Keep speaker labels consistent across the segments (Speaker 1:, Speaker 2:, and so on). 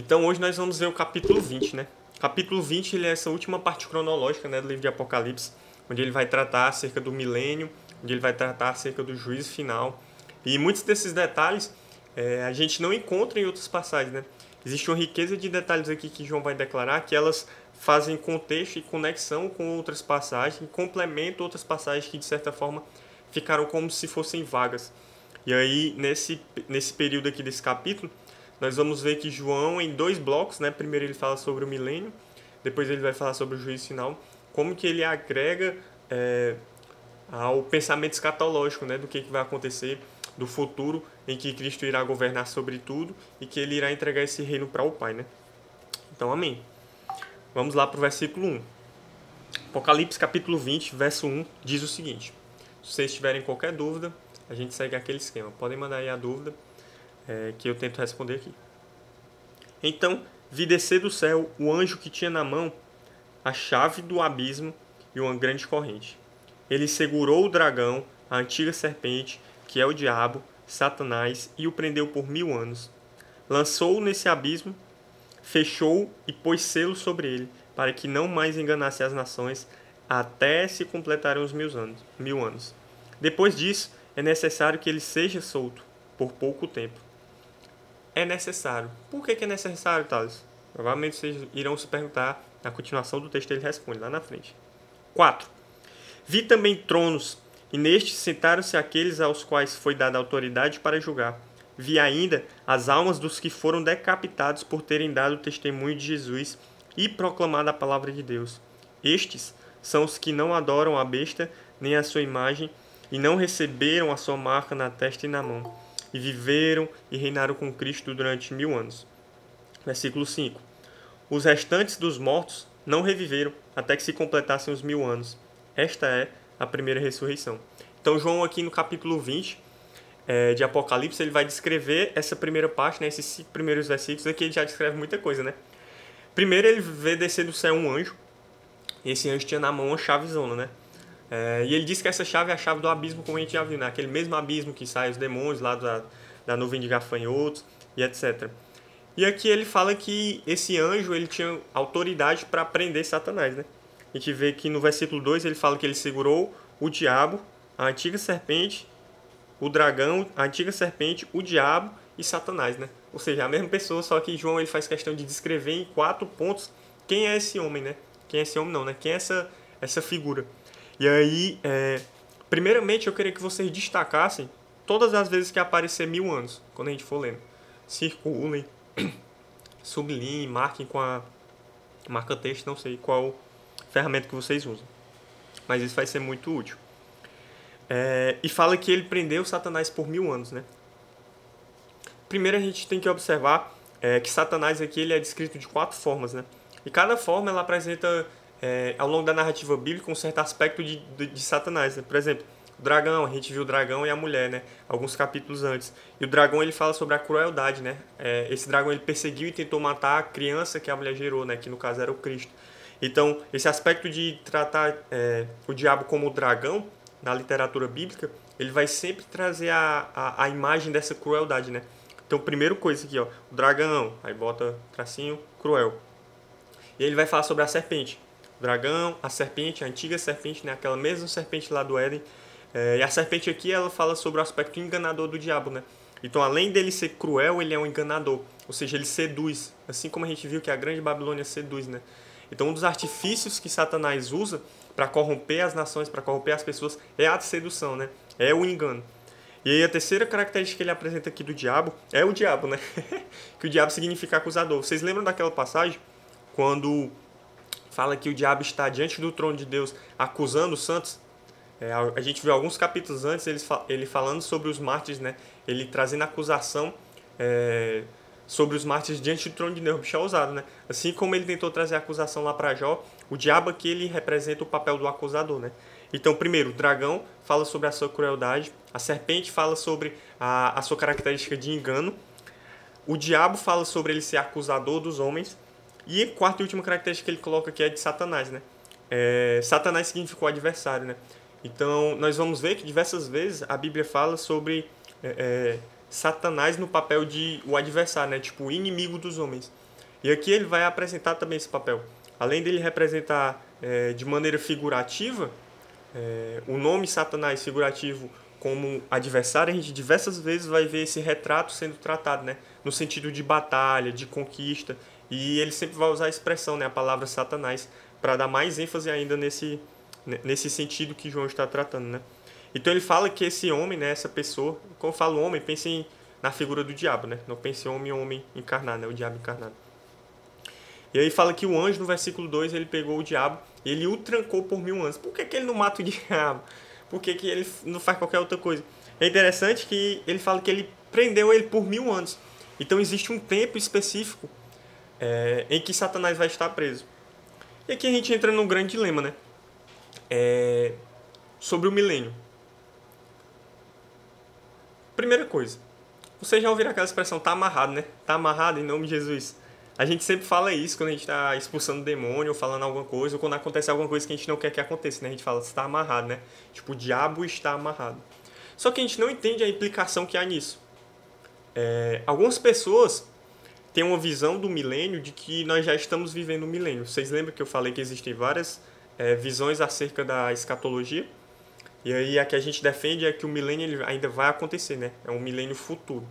Speaker 1: Então hoje nós vamos ver o capítulo 20, né? Capítulo 20 ele é essa última parte cronológica né, do livro de Apocalipse, onde ele vai tratar acerca do milênio, onde ele vai tratar acerca do juízo final. E muitos desses detalhes é, a gente não encontra em outras passagens, né? Existe uma riqueza de detalhes aqui que João vai declarar que elas fazem contexto e conexão com outras passagens, complementam outras passagens que de certa forma ficaram como se fossem vagas. E aí nesse nesse período aqui desse capítulo, nós vamos ver que João em dois blocos, né? Primeiro ele fala sobre o milênio, depois ele vai falar sobre o juízo final, como que ele agrega é, ao pensamento escatológico, né? Do que, que vai acontecer do futuro em que Cristo irá governar sobre tudo e que ele irá entregar esse reino para o Pai, né? Então, amém. Vamos lá para o versículo 1. Apocalipse capítulo 20, verso 1, diz o seguinte: Se vocês tiverem qualquer dúvida, a gente segue aquele esquema. Podem mandar aí a dúvida é, que eu tento responder aqui. Então vi descer do céu o anjo que tinha na mão a chave do abismo e uma grande corrente. Ele segurou o dragão, a antiga serpente, que é o diabo, Satanás, e o prendeu por mil anos. Lançou-o nesse abismo, fechou e pôs selo sobre ele, para que não mais enganasse as nações, até se completarem os mil anos. Mil anos. Depois disso, é necessário que ele seja solto, por pouco tempo é necessário. Por que, que é necessário, Thales? Provavelmente vocês irão se perguntar na continuação do texto, ele responde lá na frente. 4. Vi também tronos, e nestes sentaram-se aqueles aos quais foi dada autoridade para julgar. Vi ainda as almas dos que foram decapitados por terem dado testemunho de Jesus e proclamado a palavra de Deus. Estes são os que não adoram a besta nem a sua imagem e não receberam a sua marca na testa e na mão e viveram e reinaram com Cristo durante mil anos. Versículo 5: Os restantes dos mortos não reviveram até que se completassem os mil anos. Esta é a primeira ressurreição. Então, João, aqui no capítulo 20 é, de Apocalipse, ele vai descrever essa primeira parte, né, esses cinco primeiros versículos. Aqui ele já descreve muita coisa, né? Primeiro, ele vê descer do céu um anjo. E esse anjo tinha na mão uma chavezona, né? É, e ele diz que essa chave é a chave do abismo, como a gente já viu, né? aquele mesmo abismo que sai os demônios lá da, da nuvem de gafanhotos e etc. E aqui ele fala que esse anjo ele tinha autoridade para prender Satanás. Né? A gente vê que no versículo 2 ele fala que ele segurou o diabo, a antiga serpente, o dragão, a antiga serpente, o diabo e Satanás. Né? Ou seja, a mesma pessoa, só que João ele faz questão de descrever em quatro pontos quem é esse homem, né? Quem é esse homem não, né? Quem é essa, essa figura. E aí, é, primeiramente eu queria que vocês destacassem todas as vezes que aparecer mil anos, quando a gente for lendo. Circulem, sublinhem, marquem com a marca texto, não sei qual ferramenta que vocês usam. Mas isso vai ser muito útil. É, e fala que ele prendeu Satanás por mil anos, né? Primeiro a gente tem que observar é, que Satanás aqui ele é descrito de quatro formas, né? E cada forma ela apresenta é, ao longo da narrativa bíblica um certo aspecto de, de, de Satanás. Né? Por exemplo, o dragão, a gente viu o dragão e a mulher, né? Alguns capítulos antes. E o dragão ele fala sobre a crueldade, né? É, esse dragão ele perseguiu e tentou matar a criança que a mulher gerou, né? Que no caso era o Cristo. Então, esse aspecto de tratar é, o diabo como o dragão na literatura bíblica, ele vai sempre trazer a, a, a imagem dessa crueldade, né? Então, primeira coisa aqui, ó, o dragão, aí bota tracinho, cruel. E ele vai falar sobre a serpente dragão, a serpente, a antiga serpente, né? aquela mesma serpente lá do Éden. É, e a serpente aqui ela fala sobre o aspecto enganador do diabo, né? Então, além dele ser cruel, ele é um enganador, ou seja, ele seduz, assim como a gente viu que a grande Babilônia seduz, né? Então, um dos artifícios que Satanás usa para corromper as nações, para corromper as pessoas, é a sedução, né? É o engano. E aí a terceira característica que ele apresenta aqui do diabo é o diabo, né? que o diabo significa acusador. Vocês lembram daquela passagem quando fala que o diabo está diante do trono de Deus acusando os santos. É, a gente viu alguns capítulos antes ele, ele falando sobre os mártires, né? Ele trazendo acusação é, sobre os mártires diante do trono de Deus. Bicho é ousado, né? Assim como ele tentou trazer acusação lá para Jó, o diabo aqui ele representa o papel do acusador, né? Então, primeiro, o dragão fala sobre a sua crueldade, a serpente fala sobre a, a sua característica de engano, o diabo fala sobre ele ser acusador dos homens, e a quarta e última característica que ele coloca aqui é de Satanás, né? É, Satanás significou adversário, né? Então, nós vamos ver que diversas vezes a Bíblia fala sobre é, é Satanás no papel de o adversário, né? Tipo, o inimigo dos homens. E aqui ele vai apresentar também esse papel. Além dele representar é, de maneira figurativa, é, o nome Satanás figurativo como adversário, a gente diversas vezes vai ver esse retrato sendo tratado, né? No sentido de batalha, de conquista. E ele sempre vai usar a expressão, né? A palavra Satanás, para dar mais ênfase ainda nesse, nesse sentido que João está tratando, né? Então ele fala que esse homem, né, essa pessoa, quando eu falo homem, pense na figura do diabo, né? Não pense homem, homem encarnado, né? O diabo encarnado. E aí fala que o anjo, no versículo 2, ele pegou o diabo e ele o trancou por mil anos. Por que, que ele não mata o diabo? Por que, que ele não faz qualquer outra coisa? É interessante que ele fala que ele prendeu ele por mil anos. Então existe um tempo específico é, em que Satanás vai estar preso. E aqui a gente entra num grande dilema, né? É, sobre o milênio. Primeira coisa, vocês já ouviram aquela expressão, tá amarrado, né? Tá amarrado em nome de Jesus. A gente sempre fala isso quando a gente está expulsando demônio, ou falando alguma coisa, ou quando acontece alguma coisa que a gente não quer que aconteça, né? A gente fala, está amarrado, né? Tipo, o diabo está amarrado. Só que a gente não entende a implicação que há nisso. É, algumas pessoas têm uma visão do milênio de que nós já estamos vivendo o um milênio. Vocês lembram que eu falei que existem várias é, visões acerca da escatologia? E aí a que a gente defende é que o milênio ainda vai acontecer, né? É um milênio futuro.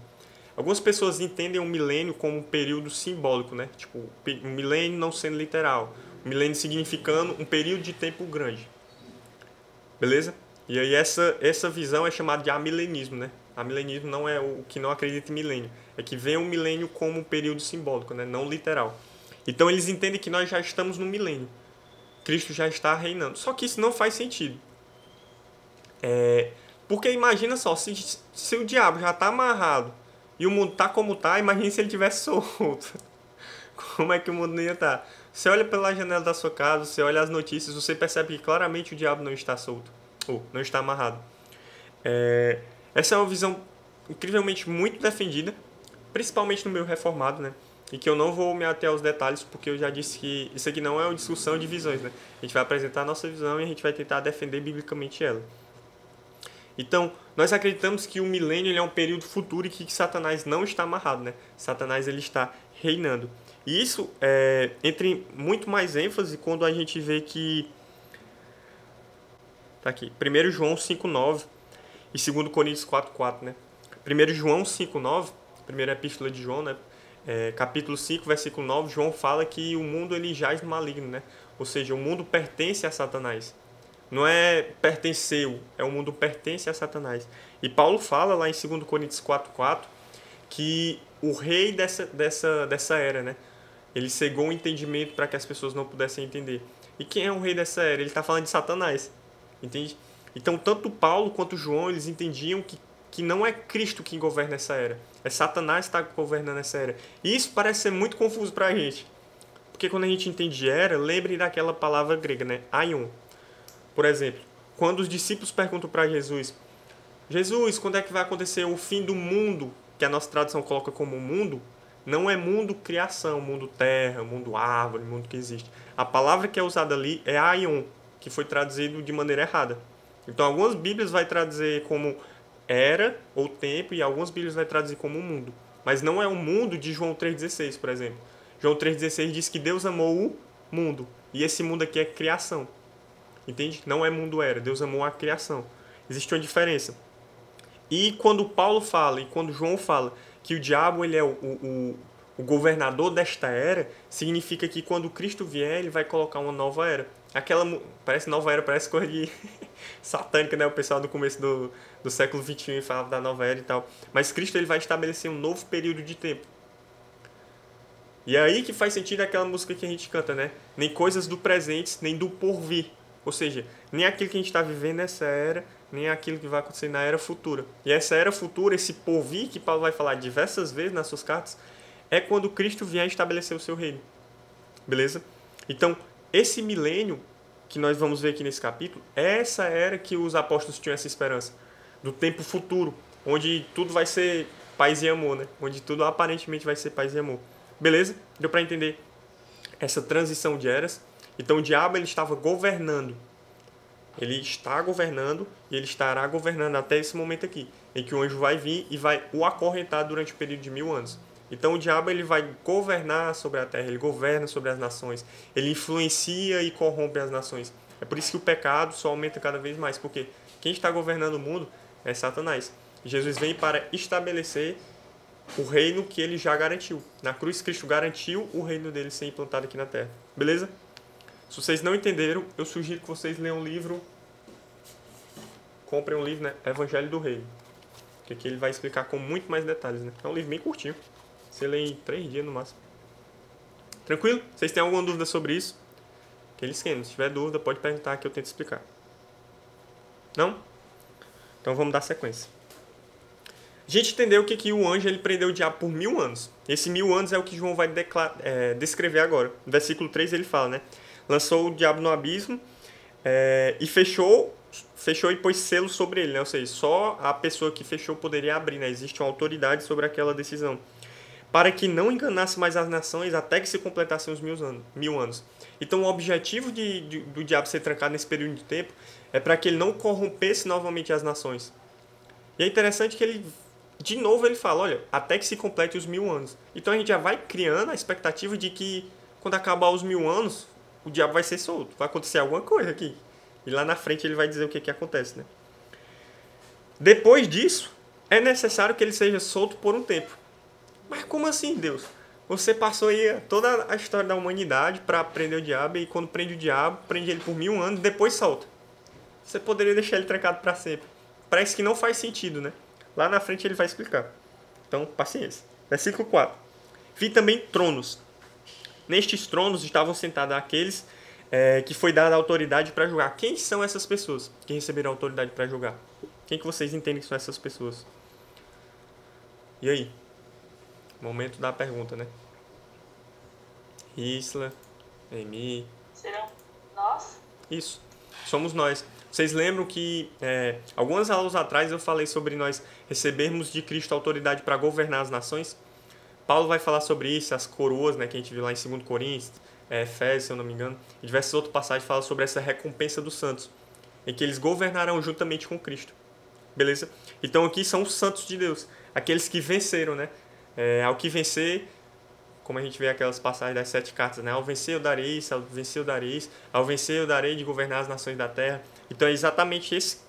Speaker 1: Algumas pessoas entendem o milênio como um período simbólico, né? Tipo, um milênio não sendo literal. Um milênio significando um período de tempo grande. Beleza? E aí essa, essa visão é chamada de amilenismo, né? Amilenismo não é o que não acredita em milênio. É que vê o milênio como um período simbólico, né? Não literal. Então eles entendem que nós já estamos no milênio. Cristo já está reinando. Só que isso não faz sentido. É, porque imagina só, se, se o diabo já está amarrado e o mundo tá como tá, imagine se ele tivesse solto. Como é que o mundo não ia estar? Tá? Você olha pela janela da sua casa, você olha as notícias, você percebe que claramente o diabo não está solto, ou não está amarrado. É, essa é uma visão incrivelmente muito defendida, principalmente no meio reformado, né? E que eu não vou me ater aos detalhes, porque eu já disse que isso aqui não é uma discussão de visões, né? A gente vai apresentar a nossa visão e a gente vai tentar defender biblicamente ela. Então, nós acreditamos que o milênio é um período futuro e que Satanás não está amarrado, né? Satanás ele está reinando. E isso é, entra em muito mais ênfase quando a gente vê que tá aqui, 1 João 5:9 e 2 Coríntios 4:4, né? 1 João 5:9, primeira epístola de João, né? É, capítulo 5, versículo 9, João fala que o mundo ele jaz no maligno, né? Ou seja, o mundo pertence a Satanás. Não é pertenceu, é o mundo pertence a Satanás. E Paulo fala lá em 2 Coríntios 4,4 que o rei dessa, dessa, dessa era, né? Ele cegou o entendimento para que as pessoas não pudessem entender. E quem é o rei dessa era? Ele está falando de Satanás. Entende? Então, tanto Paulo quanto João, eles entendiam que, que não é Cristo quem governa essa era. É Satanás que está governando essa era. E isso parece ser muito confuso para a gente. Porque quando a gente entende era, lembre daquela palavra grega, né? Aion por exemplo, quando os discípulos perguntam para Jesus: Jesus, quando é que vai acontecer o fim do mundo, que a nossa tradução coloca como mundo? Não é mundo criação, mundo terra, mundo árvore, mundo que existe. A palavra que é usada ali é aion, que foi traduzido de maneira errada. Então, algumas Bíblias vai traduzir como era ou tempo e algumas Bíblias vai traduzir como mundo. Mas não é o mundo de João 3,16, por exemplo. João 3,16 diz que Deus amou o mundo. E esse mundo aqui é criação. Entende? Não é mundo era. Deus amou a criação. Existe uma diferença. E quando Paulo fala e quando João fala que o diabo ele é o, o, o governador desta era, significa que quando Cristo vier, ele vai colocar uma nova era. Aquela parece nova era, parece coisa de satânica, né? O pessoal do começo do, do século 21 falava da nova era e tal. Mas Cristo ele vai estabelecer um novo período de tempo. E é aí que faz sentido aquela música que a gente canta, né? Nem coisas do presente, nem do porvir. Ou seja, nem aquilo que a gente está vivendo nessa era, nem aquilo que vai acontecer na era futura. E essa era futura, esse porvir que Paulo vai falar diversas vezes nas suas cartas, é quando Cristo vier estabelecer o seu reino. Beleza? Então, esse milênio que nós vamos ver aqui nesse capítulo, essa era que os apóstolos tinham essa esperança. Do tempo futuro, onde tudo vai ser paz e amor, né? Onde tudo aparentemente vai ser paz e amor. Beleza? Deu para entender essa transição de eras? Então o diabo ele estava governando. Ele está governando e ele estará governando até esse momento aqui. em que o anjo vai vir e vai o acorrentar durante o período de mil anos. Então o diabo ele vai governar sobre a terra, ele governa sobre as nações, ele influencia e corrompe as nações. É por isso que o pecado só aumenta cada vez mais, porque quem está governando o mundo é Satanás. Jesus vem para estabelecer o reino que ele já garantiu. Na cruz, Cristo garantiu o reino dele ser implantado aqui na terra. Beleza? Se vocês não entenderam, eu sugiro que vocês leiam um livro. Comprem um livro, né? Evangelho do Reino. Que aqui ele vai explicar com muito mais detalhes, né? É um livro bem curtinho. Você lê em três dias no máximo. Tranquilo? Vocês têm alguma dúvida sobre isso? Aquele esquema. Se tiver dúvida, pode perguntar que eu tento explicar. Não? Então vamos dar sequência. A gente entendeu que, que o anjo ele prendeu o diabo por mil anos. Esse mil anos é o que João vai é, descrever agora. No versículo 3 ele fala, né? Lançou o diabo no abismo é, e fechou fechou e pôs selo sobre ele, né? Ou seja, só a pessoa que fechou poderia abrir, né? Existe uma autoridade sobre aquela decisão. Para que não enganasse mais as nações até que se completassem os mil anos. Mil anos. Então, o objetivo de, de, do diabo ser trancado nesse período de tempo é para que ele não corrompesse novamente as nações. E é interessante que ele de novo ele fala, olha, até que se complete os mil anos. Então a gente já vai criando a expectativa de que quando acabar os mil anos, o diabo vai ser solto. Vai acontecer alguma coisa aqui. E lá na frente ele vai dizer o que, que acontece, né? Depois disso, é necessário que ele seja solto por um tempo. Mas como assim, Deus? Você passou aí toda a história da humanidade para prender o diabo e quando prende o diabo, prende ele por mil anos, depois solta. Você poderia deixar ele trancado para sempre. Parece que não faz sentido, né? Lá na frente ele vai explicar. Então, paciência. Versículo 4. Vi também tronos. Nestes tronos estavam sentados aqueles é, que foi dada autoridade para julgar. Quem são essas pessoas que receberam autoridade para julgar? Quem que vocês entendem que são essas pessoas? E aí? Momento da pergunta, né? Isla, Emi.
Speaker 2: Serão nós?
Speaker 1: Isso. Somos nós. Vocês lembram que é, algumas aulas atrás eu falei sobre nós recebermos de Cristo autoridade para governar as nações? Paulo vai falar sobre isso, as coroas, né, que a gente viu lá em 2 Coríntios, é, Efésios, se eu não me engano, e diversas outras passagens falam sobre essa recompensa dos santos, em que eles governarão juntamente com Cristo. Beleza? Então aqui são os santos de Deus, aqueles que venceram, né? É, ao que vencer, como a gente vê aquelas passagens das sete cartas, né? Ao vencer eu darei isso, ao vencer eu darei isso, ao vencer eu darei de governar as nações da terra. Então é exatamente esse,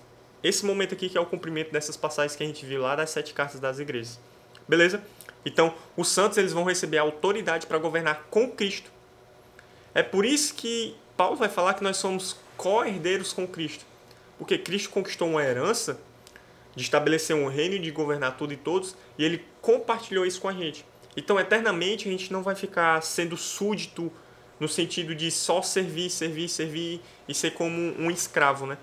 Speaker 1: esse momento aqui que é o cumprimento dessas passagens que a gente viu lá das sete cartas das igrejas. Beleza? Então, os santos eles vão receber a autoridade para governar com Cristo. É por isso que Paulo vai falar que nós somos co-herdeiros com Cristo. Porque Cristo conquistou uma herança de estabelecer um reino de governar tudo e todos, e ele compartilhou isso com a gente. Então, eternamente, a gente não vai ficar sendo súdito no sentido de só servir, servir, servir e ser como um escravo, né?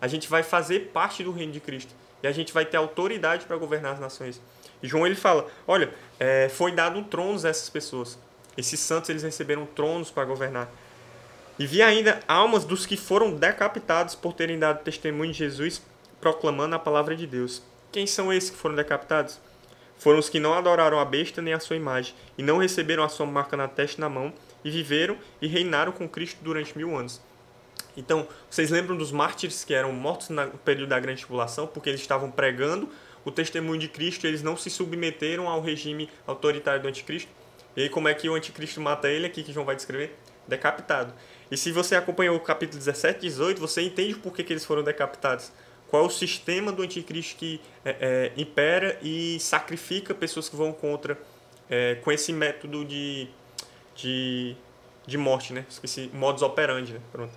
Speaker 1: A gente vai fazer parte do reino de Cristo e a gente vai ter autoridade para governar as nações. E João ele fala, olha, é, foi dado tronos a essas pessoas. Esses santos eles receberam tronos para governar. E vi ainda almas dos que foram decapitados por terem dado testemunho de Jesus, proclamando a palavra de Deus. Quem são esses que foram decapitados? Foram os que não adoraram a besta nem a sua imagem, e não receberam a sua marca na testa e na mão, e viveram e reinaram com Cristo durante mil anos. Então, vocês lembram dos mártires que eram mortos no período da grande tribulação, porque eles estavam pregando o testemunho de Cristo, eles não se submeteram ao regime autoritário do anticristo. E aí, como é que o anticristo mata ele aqui, que João vai descrever? Decapitado. E se você acompanhou o capítulo 17 e 18, você entende por que, que eles foram decapitados qual é o sistema do anticristo que é, é, impera e sacrifica pessoas que vão contra é, com esse método de, de, de morte, né? Esqueci, modus operandi, né? Pronto.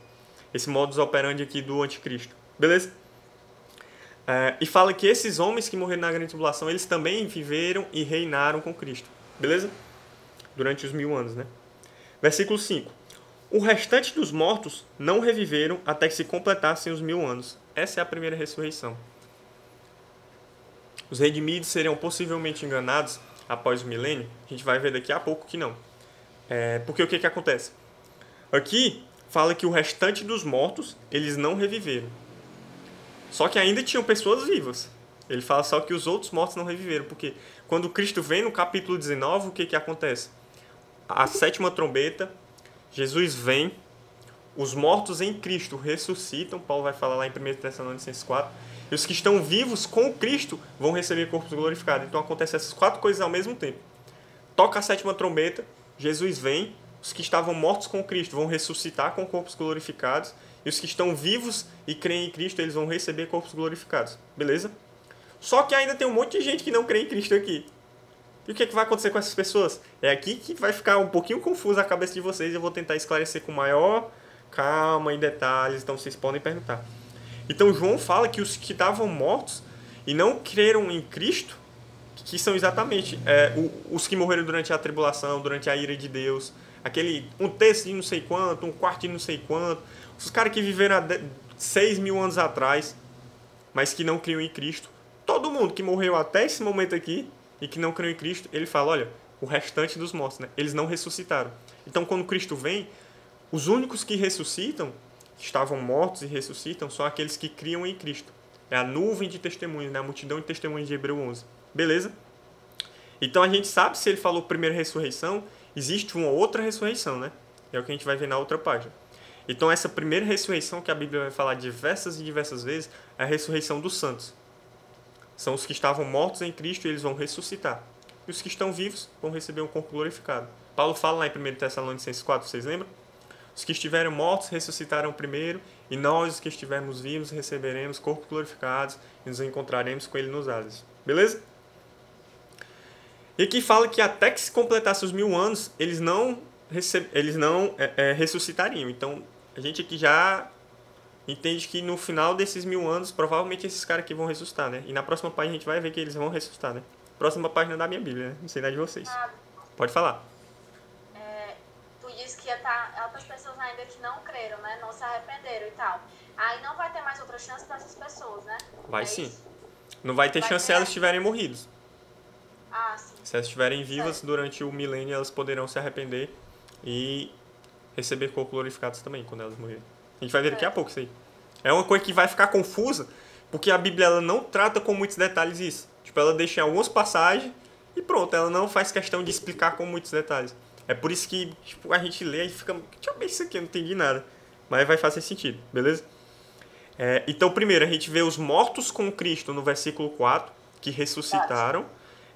Speaker 1: Esse modus operandi aqui do anticristo. Beleza? É, e fala que esses homens que morreram na grande tribulação, eles também viveram e reinaram com Cristo. Beleza? Durante os mil anos, né? Versículo 5. O restante dos mortos não reviveram até que se completassem os mil anos. Essa é a primeira ressurreição. Os redimidos seriam possivelmente enganados após o milênio? A gente vai ver daqui a pouco que não. É, porque o que, que acontece? Aqui fala que o restante dos mortos eles não reviveram. Só que ainda tinham pessoas vivas. Ele fala só que os outros mortos não reviveram. Porque quando Cristo vem no capítulo 19, o que, que acontece? A sétima trombeta, Jesus vem os mortos em Cristo ressuscitam, Paulo vai falar lá em 1 Tessalonicenses 4, e os que estão vivos com Cristo vão receber corpos glorificados. Então acontece essas quatro coisas ao mesmo tempo. Toca a sétima trombeta, Jesus vem, os que estavam mortos com Cristo vão ressuscitar com corpos glorificados, e os que estão vivos e creem em Cristo, eles vão receber corpos glorificados. Beleza? Só que ainda tem um monte de gente que não crê em Cristo aqui. E o que, é que vai acontecer com essas pessoas? É aqui que vai ficar um pouquinho confuso a cabeça de vocês. Eu vou tentar esclarecer com maior calma e detalhes. Então vocês podem perguntar. Então João fala que os que estavam mortos e não creram em Cristo, que são exatamente é, os que morreram durante a tribulação, durante a ira de Deus, aquele um terço de não sei quanto, um quarto de não sei quanto, os caras que viveram há 6 mil anos atrás, mas que não criam em Cristo. Todo mundo que morreu até esse momento aqui e que não creu em Cristo, ele fala, olha, o restante dos mortos, né? Eles não ressuscitaram. Então, quando Cristo vem, os únicos que ressuscitam, que estavam mortos e ressuscitam, são aqueles que criam em Cristo. É a nuvem de testemunhos, né? A multidão de testemunhos de Hebreu 11. Beleza? Então, a gente sabe se ele falou primeira ressurreição, existe uma outra ressurreição, né? É o que a gente vai ver na outra página. Então, essa primeira ressurreição que a Bíblia vai falar diversas e diversas vezes é a ressurreição dos santos. São os que estavam mortos em Cristo e eles vão ressuscitar. E os que estão vivos vão receber um corpo glorificado. Paulo fala lá em 1 Tessalonicenses 4, vocês lembram? Os que estiverem mortos ressuscitarão primeiro, e nós, os que estivermos vivos, receberemos corpos glorificados e nos encontraremos com ele nos ares. Beleza? E aqui fala que até que se completasse os mil anos, eles não, eles não é, é, ressuscitariam. Então, a gente aqui já entende que no final desses mil anos, provavelmente esses caras aqui vão ressuscitar, né? E na próxima página a gente vai ver que eles vão ressuscitar, né? Próxima página da minha Bíblia, né? Não sei da de vocês. Ah, Pode falar.
Speaker 2: É, tu disse que ia estar tá outras pessoas ainda que não creram, né? Não se arrependeram e tal. Aí não vai ter mais outra chance para essas pessoas, né?
Speaker 1: Vai é sim. Isso? Não vai ter vai chance ter... se elas estiverem morridas.
Speaker 2: Ah, sim.
Speaker 1: Se elas estiverem vivas durante o milênio, elas poderão se arrepender e receber corpos glorificados também quando elas morrerem. A gente vai ver daqui a pouco isso aí. É uma coisa que vai ficar confusa, porque a Bíblia ela não trata com muitos detalhes isso. Tipo, ela deixa algumas passagens e pronto, ela não faz questão de explicar com muitos detalhes. É por isso que tipo, a gente lê e fica, deixa eu ver isso aqui, eu não entendi nada. Mas vai fazer sentido, beleza? É, então, primeiro, a gente vê os mortos com Cristo no versículo 4, que ressuscitaram,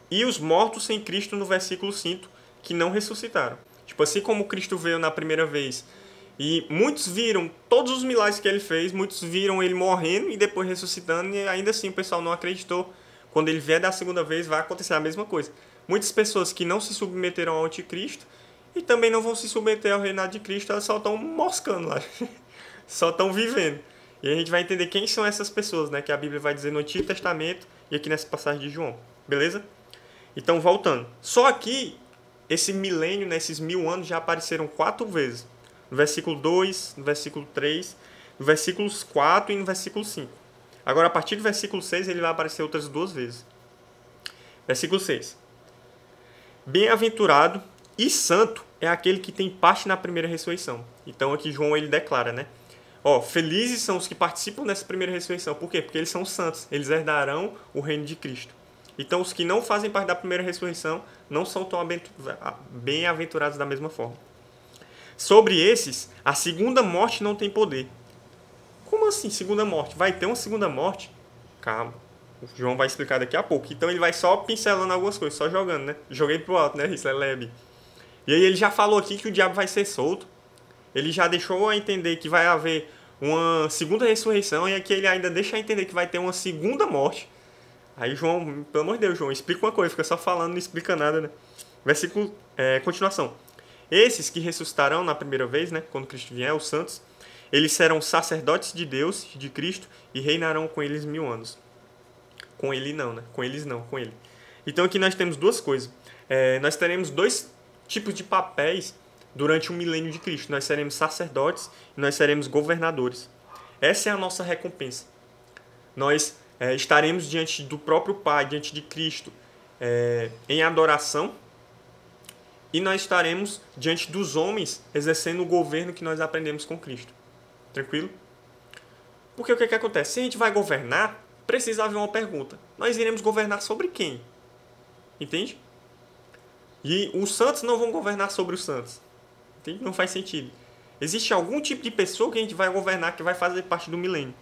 Speaker 1: e os mortos sem Cristo no versículo 5, que não ressuscitaram. Tipo, assim como Cristo veio na primeira vez e muitos viram todos os milagres que ele fez, muitos viram ele morrendo e depois ressuscitando, e ainda assim o pessoal não acreditou. Quando ele vier da segunda vez, vai acontecer a mesma coisa. Muitas pessoas que não se submeteram ao anticristo e também não vão se submeter ao reinado de Cristo, elas só estão moscando lá. só estão vivendo. E a gente vai entender quem são essas pessoas, né? Que a Bíblia vai dizer no Antigo Testamento e aqui nessa passagem de João. Beleza? Então, voltando. Só aqui, esse milênio, nesses né, mil anos, já apareceram quatro vezes no versículo 2, no versículo 3, no versículo 4 e no versículo 5. Agora, a partir do versículo 6, ele vai aparecer outras duas vezes. Versículo 6. Bem-aventurado e santo é aquele que tem parte na primeira ressurreição. Então, aqui João ele declara, né? Ó, felizes são os que participam dessa primeira ressurreição. Por quê? Porque eles são santos. Eles herdarão o reino de Cristo. Então, os que não fazem parte da primeira ressurreição não são tão bem-aventurados da mesma forma. Sobre esses, a segunda morte não tem poder. Como assim, segunda morte? Vai ter uma segunda morte? Calma. O João vai explicar daqui a pouco. Então ele vai só pincelando algumas coisas, só jogando, né? Joguei pro alto, né? Isso é leve. E aí ele já falou aqui que o diabo vai ser solto. Ele já deixou a entender que vai haver uma segunda ressurreição e aqui ele ainda deixa a entender que vai ter uma segunda morte. Aí João, pelo amor de Deus, João, explica uma coisa, fica só falando, não explica nada, né? Versículo, é, continuação. Esses que ressuscitarão na primeira vez, né, quando Cristo vier, os santos, eles serão sacerdotes de Deus, de Cristo, e reinarão com eles mil anos. Com ele não, né? Com eles não, com ele. Então aqui nós temos duas coisas. É, nós teremos dois tipos de papéis durante o milênio de Cristo. Nós seremos sacerdotes e nós seremos governadores. Essa é a nossa recompensa. Nós é, estaremos diante do próprio Pai, diante de Cristo, é, em adoração e nós estaremos diante dos homens exercendo o governo que nós aprendemos com Cristo. Tranquilo? Porque o que, que acontece? Se a gente vai governar, precisa haver uma pergunta. Nós iremos governar sobre quem? Entende? E os santos não vão governar sobre os santos. Entende? Não faz sentido. Existe algum tipo de pessoa que a gente vai governar que vai fazer parte do milênio.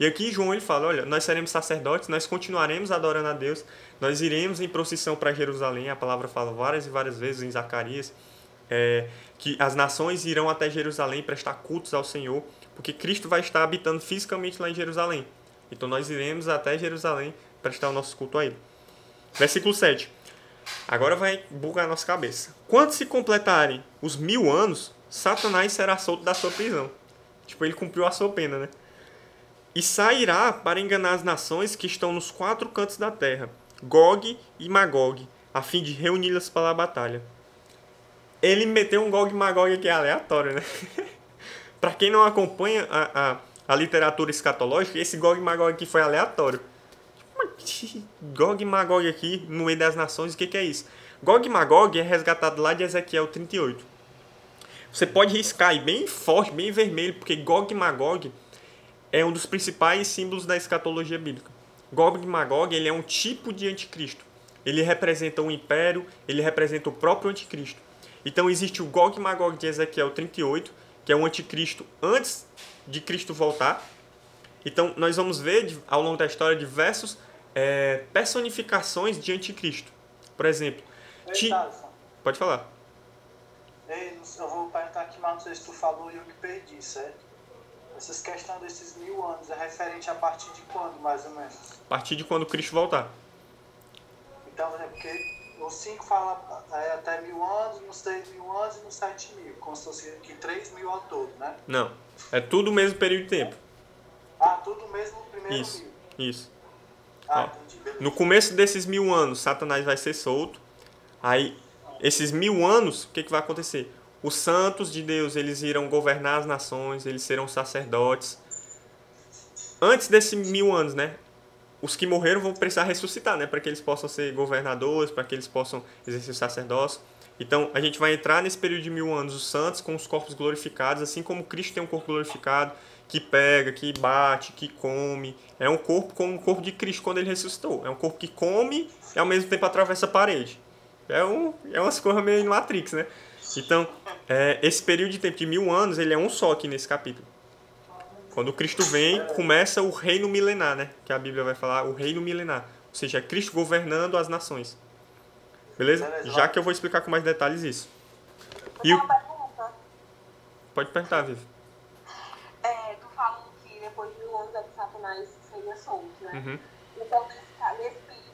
Speaker 1: E aqui João ele fala, olha, nós seremos sacerdotes, nós continuaremos adorando a Deus, nós iremos em procissão para Jerusalém, a palavra fala várias e várias vezes em Zacarias, é, que as nações irão até Jerusalém prestar cultos ao Senhor, porque Cristo vai estar habitando fisicamente lá em Jerusalém. Então nós iremos até Jerusalém prestar o nosso culto a Ele. Versículo 7. Agora vai bugar a nossa cabeça. Quando se completarem os mil anos, Satanás será solto da sua prisão. Tipo, ele cumpriu a sua pena, né? E sairá para enganar as nações que estão nos quatro cantos da terra, Gog e Magog, a fim de reuni-las para a batalha. Ele meteu um Gog e Magog aqui aleatório, né? para quem não acompanha a, a, a literatura escatológica, esse Gog e Magog aqui foi aleatório. Gog e Magog aqui no meio das nações, o que, que é isso? Gog e Magog é resgatado lá de Ezequiel 38. Você pode riscar aí bem forte, bem vermelho, porque Gog e Magog é um dos principais símbolos da escatologia bíblica. Gog e Magog ele é um tipo de anticristo. Ele representa um império, ele representa o próprio anticristo. Então existe o Gog e Magog de Ezequiel 38, que é um anticristo antes de Cristo voltar. Então nós vamos ver ao longo da história diversos é, personificações de anticristo. Por exemplo,
Speaker 3: Ei,
Speaker 1: ti... pode falar.
Speaker 3: Ei, eu vou perguntar aqui, mas não sei se tu falou e eu que perdi, certo? Essas questões desses mil anos é referente a partir de quando, mais ou menos?
Speaker 1: A partir de quando Cristo voltar.
Speaker 3: Então, é porque o 5 fala é, até mil anos, nos 3 mil anos e nos 7 mil, como se fosse aqui 3 mil ao todo, né?
Speaker 1: Não, é tudo o mesmo período de tempo.
Speaker 3: Ah, tudo mesmo no primeiro
Speaker 1: Isso,
Speaker 3: mil.
Speaker 1: isso.
Speaker 3: Ah.
Speaker 1: No começo desses mil anos, Satanás vai ser solto. Aí, esses mil anos, o que, que vai acontecer? Os santos de Deus, eles irão governar as nações, eles serão sacerdotes. Antes desses mil anos, né? Os que morreram vão precisar ressuscitar, né? Para que eles possam ser governadores, para que eles possam exercer o sacerdócio. Então, a gente vai entrar nesse período de mil anos, os santos com os corpos glorificados, assim como Cristo tem um corpo glorificado, que pega, que bate, que come. É um corpo como o corpo de Cristo quando ele ressuscitou. É um corpo que come e ao mesmo tempo atravessa a parede. É, um, é umas coisas meio Matrix, né? Então, é, esse período de tempo de mil anos, ele é um só aqui nesse capítulo. Quando Cristo vem, começa o reino milenar, né? Que a Bíblia vai falar, o reino milenar. Ou seja, é Cristo governando as nações. Beleza? Já que eu vou explicar com mais detalhes isso. E o... Pode perguntar, Vivi.
Speaker 2: É, tu falou que depois de mil anos é que Satanás seria solto, né?
Speaker 1: Uhum.
Speaker 2: Então, nesse, período,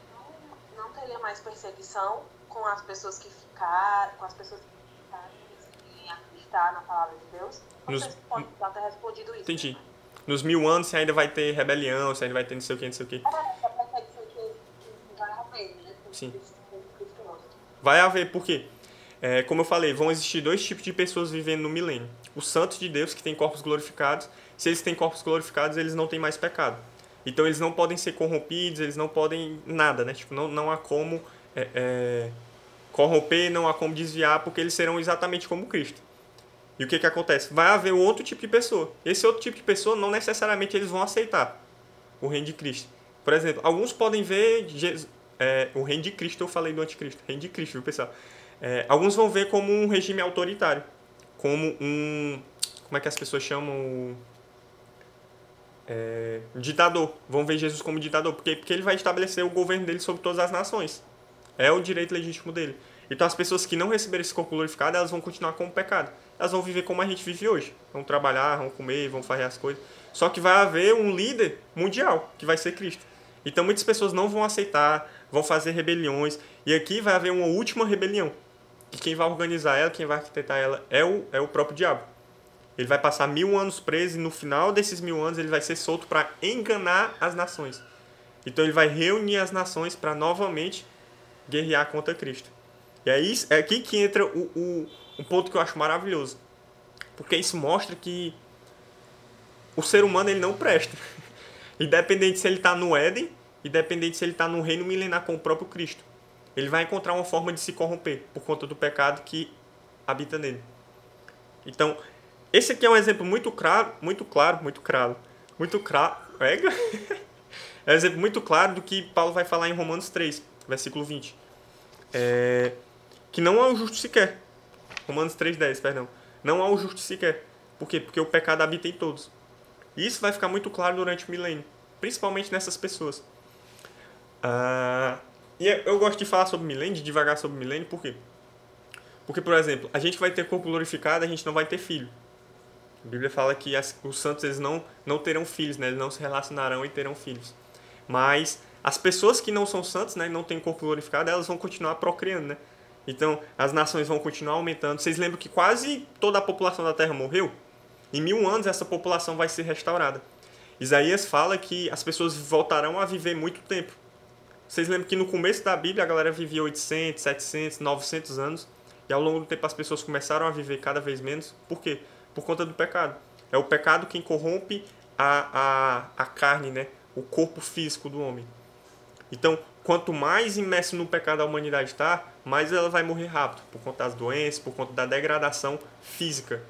Speaker 2: não, teria mais perseguição com as pessoas que ficaram, com as pessoas que acreditar na palavra de Deus?
Speaker 1: Nos-
Speaker 2: se pode ter respondido isso.
Speaker 1: Entendi. Nos mil anos você ainda vai ter rebelião, você ainda vai ter não sei o que, não sei o que.
Speaker 2: É, essa perseguição que, que vai haver, né?
Speaker 1: Sim.
Speaker 2: Cristo- com Cristo nosso.
Speaker 1: Vai haver, por quê? É, como eu falei, vão existir dois tipos de pessoas vivendo no milênio. Os santos de Deus, que têm corpos glorificados. Se eles têm corpos glorificados, eles não têm mais pecado. Então eles não podem ser corrompidos, eles não podem nada, né? Tipo, não, não há como é, é, corromper, não há como desviar, porque eles serão exatamente como Cristo. E o que, que acontece? Vai haver outro tipo de pessoa. Esse outro tipo de pessoa não necessariamente eles vão aceitar o reino de Cristo. Por exemplo, alguns podem ver é, o reino de Cristo, eu falei do anticristo, reino de Cristo, viu pessoal? É, alguns vão ver como um regime autoritário, como um. Como é que as pessoas chamam? É, ditador. Vão ver Jesus como ditador, porque, porque ele vai estabelecer o governo dele sobre todas as nações. É o direito legítimo dele. Então as pessoas que não receberem esse corpo glorificado, elas vão continuar com o pecado. Elas vão viver como a gente vive hoje. Vão trabalhar, vão comer, vão fazer as coisas. Só que vai haver um líder mundial, que vai ser Cristo. Então muitas pessoas não vão aceitar, vão fazer rebeliões. E aqui vai haver uma última rebelião. E quem vai organizar ela, quem vai arquitetar ela, é o, é o próprio diabo. Ele vai passar mil anos preso e no final desses mil anos ele vai ser solto para enganar as nações. Então ele vai reunir as nações para novamente guerrear contra Cristo. E é, isso, é aqui que entra o, o, um ponto que eu acho maravilhoso. Porque isso mostra que o ser humano ele não presta. Independente se ele está no Éden, independente se ele está no reino milenar com o próprio Cristo. Ele vai encontrar uma forma de se corromper por conta do pecado que habita nele. Então, esse aqui é um exemplo muito claro, muito claro, muito claro, muito claro, é, é um exemplo muito claro do que Paulo vai falar em Romanos 3, versículo 20. É, que não há o justo sequer. Romanos 3,10, perdão. Não há o justo sequer. Por quê? Porque o pecado habita em todos. E isso vai ficar muito claro durante o milênio, principalmente nessas pessoas. Uh, e eu gosto de falar sobre milênio, de devagar sobre milênio, por quê? Porque, por exemplo, a gente vai ter corpo glorificado, a gente não vai ter filho. A Bíblia fala que as, os santos eles não, não terão filhos, né? eles não se relacionarão e terão filhos. Mas as pessoas que não são santos, né, não têm corpo glorificado, elas vão continuar procriando, né? Então, as nações vão continuar aumentando. Vocês lembram que quase toda a população da Terra morreu? Em mil anos, essa população vai ser restaurada. Isaías fala que as pessoas voltarão a viver muito tempo. Vocês lembram que no começo da Bíblia a galera vivia 800, 700, 900 anos. E ao longo do tempo as pessoas começaram a viver cada vez menos. Por quê? Por conta do pecado. É o pecado quem corrompe a, a, a carne, né? o corpo físico do homem. Então, quanto mais imerso no pecado a humanidade está, mais ela vai morrer rápido, por conta das doenças, por conta da degradação física.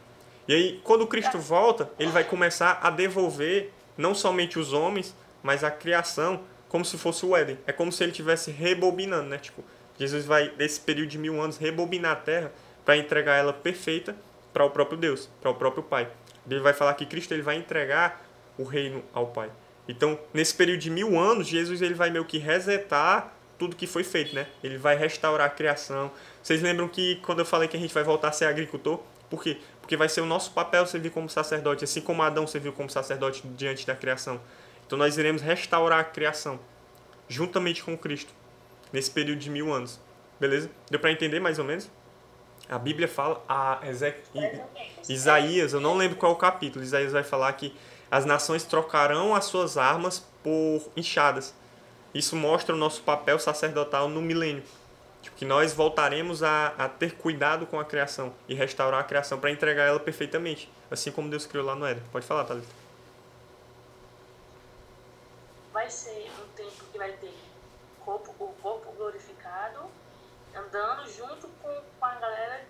Speaker 1: E aí, quando Cristo volta, ele vai começar a devolver não somente os homens, mas a criação, como se fosse o Éden. É como se ele estivesse rebobinando, né? Tipo, Jesus vai, nesse período de mil anos, rebobinar a terra para entregar ela perfeita para o próprio Deus, para o próprio Pai. Ele vai falar que Cristo ele vai entregar o reino ao Pai. Então, nesse período de mil anos, Jesus ele vai meio que resetar tudo que foi feito, né? Ele vai restaurar a criação. Vocês lembram que quando eu falei que a gente vai voltar a ser agricultor? Por quê? Porque vai ser o nosso papel servir como sacerdote, assim como Adão serviu como sacerdote diante da criação. Então nós iremos restaurar a criação, juntamente com Cristo, nesse período de mil anos. Beleza? Deu para entender mais ou menos? A Bíblia fala, a Isaías, eu não lembro qual é o capítulo, Isaías vai falar que as nações trocarão as suas armas por enxadas. Isso mostra o nosso papel sacerdotal no milênio. Tipo, que nós voltaremos a, a ter cuidado com a criação e restaurar a criação para entregar ela perfeitamente. Assim como Deus criou lá no Éden. Pode falar, Thalita.
Speaker 2: Vai ser um tempo que vai ter corpo, o corpo glorificado andando junto com, com a galera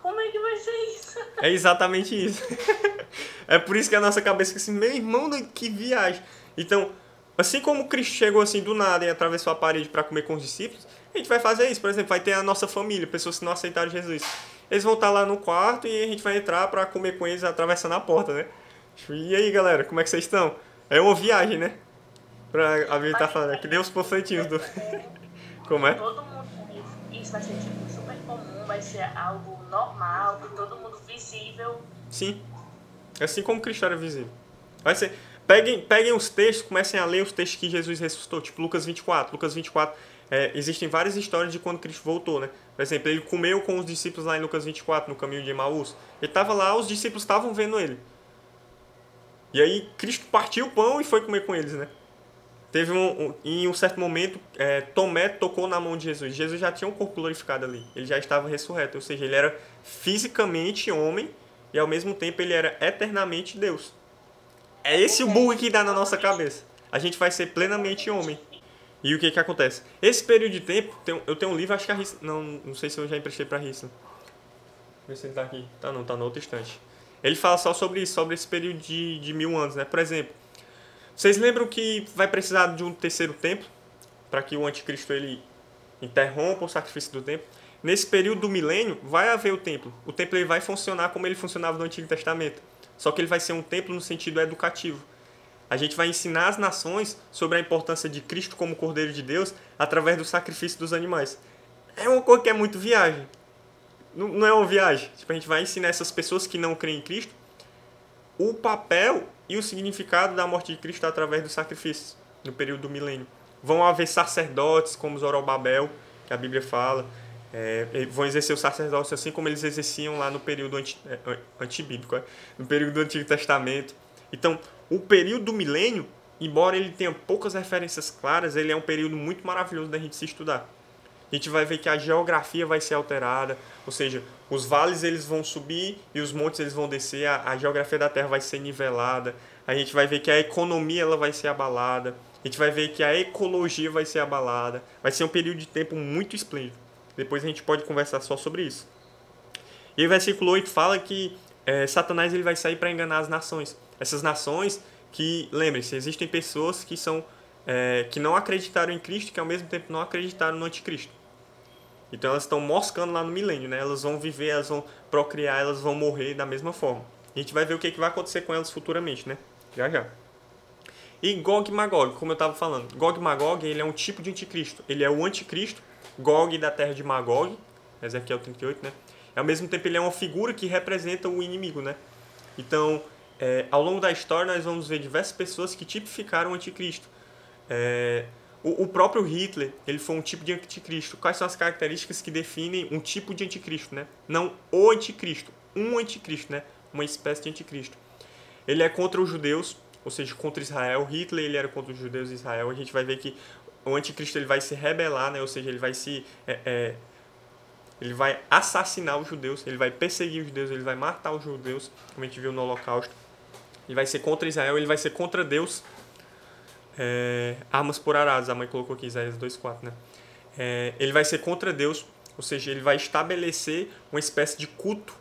Speaker 2: como é que vai ser isso?
Speaker 1: É exatamente isso. é por isso que a nossa cabeça fica assim, meu irmão, que viagem. Então, assim como Cristo chegou assim do nada e atravessou a parede para comer com os discípulos, a gente vai fazer isso. Por exemplo, vai ter a nossa família, pessoas que não aceitaram Jesus. Eles vão estar lá no quarto e a gente vai entrar para comer com eles atravessando a porta, né? E aí, galera, como é que vocês estão? É uma viagem, né? Pra a gente tá falando, é que nem os panfletinhos do. como é?
Speaker 2: Todo mundo, isso vai ser tipo super comum, vai ser algo normal, para todo mundo visível.
Speaker 1: Sim. É assim como Cristo era visível. Vai ser. Peguem, peguem os textos, comecem a ler os textos que Jesus ressuscitou, tipo Lucas 24. Lucas 24, é, existem várias histórias de quando Cristo voltou, né? Por exemplo, ele comeu com os discípulos lá em Lucas 24, no caminho de Emaús. Ele estava lá, os discípulos estavam vendo ele. E aí Cristo partiu o pão e foi comer com eles, né? Teve um, um, em um certo momento, é, Tomé tocou na mão de Jesus. Jesus já tinha um corpo glorificado ali. Ele já estava ressurreto. Ou seja, ele era fisicamente homem e ao mesmo tempo ele era eternamente Deus. É esse o bug que dá na nossa cabeça. A gente vai ser plenamente homem. E o que que acontece? Esse período de tempo, eu tenho um livro, acho que a Rissa. Não, não sei se eu já emprestei pra Rissa. Vê se ele tá aqui. Tá não, tá no outro instante. Ele fala só sobre isso, sobre esse período de, de mil anos, né? Por exemplo, vocês lembram que vai precisar de um terceiro templo para que o anticristo ele interrompa o sacrifício do templo? Nesse período do milênio vai haver o templo. O templo ele vai funcionar como ele funcionava no Antigo Testamento. Só que ele vai ser um templo no sentido educativo. A gente vai ensinar as nações sobre a importância de Cristo como Cordeiro de Deus através do sacrifício dos animais. É uma coisa que é muito viagem. Não é uma viagem. Tipo, a gente vai ensinar essas pessoas que não creem em Cristo o papel e o significado da morte de Cristo através dos sacrifícios no período do milênio. Vão haver sacerdotes como Zorobabel, que a Bíblia fala, é, vão exercer o sacerdócio assim como eles exerciam lá no período anti, é, antibíblico, é, no período do Antigo Testamento. Então, o período do milênio, embora ele tenha poucas referências claras, ele é um período muito maravilhoso da gente se estudar. A gente vai ver que a geografia vai ser alterada, ou seja, os vales eles vão subir e os montes eles vão descer, a, a geografia da Terra vai ser nivelada. A gente vai ver que a economia ela vai ser abalada. A gente vai ver que a ecologia vai ser abalada. Vai ser um período de tempo muito esplêndido. Depois a gente pode conversar só sobre isso. E o versículo 8 fala que é, Satanás ele vai sair para enganar as nações. Essas nações que, lembrem-se, existem pessoas que são é, que não acreditaram em Cristo, que ao mesmo tempo não acreditaram no anticristo. Então elas estão moscando lá no milênio, né? Elas vão viver, elas vão procriar, elas vão morrer da mesma forma. A gente vai ver o que, que vai acontecer com elas futuramente, né? Já já. E Gog e Magog, como eu estava falando. Gog e Magog, ele é um tipo de anticristo. Ele é o anticristo, Gog da terra de Magog, Ezequiel 38, né? E ao mesmo tempo ele é uma figura que representa o inimigo, né? Então, é, ao longo da história nós vamos ver diversas pessoas que tipificaram o anticristo. É, o, o, próprio Hitler, ele foi um tipo de anticristo. Quais são as características que definem um tipo de anticristo, né? Não o anticristo, um anticristo, né? Uma espécie de anticristo. Ele é contra os judeus, ou seja, contra Israel. Hitler ele era contra os judeus de Israel. A gente vai ver que o anticristo ele vai se rebelar, né? Ou seja, ele vai se é, é, ele vai assassinar os judeus, ele vai perseguir os judeus, ele vai matar os judeus, como a gente viu no Holocausto. Ele vai ser contra Israel, ele vai ser contra Deus. É, armas por arados, a mãe colocou aqui Isaías 2,4, né? É, ele vai ser contra Deus, ou seja, ele vai estabelecer uma espécie de culto.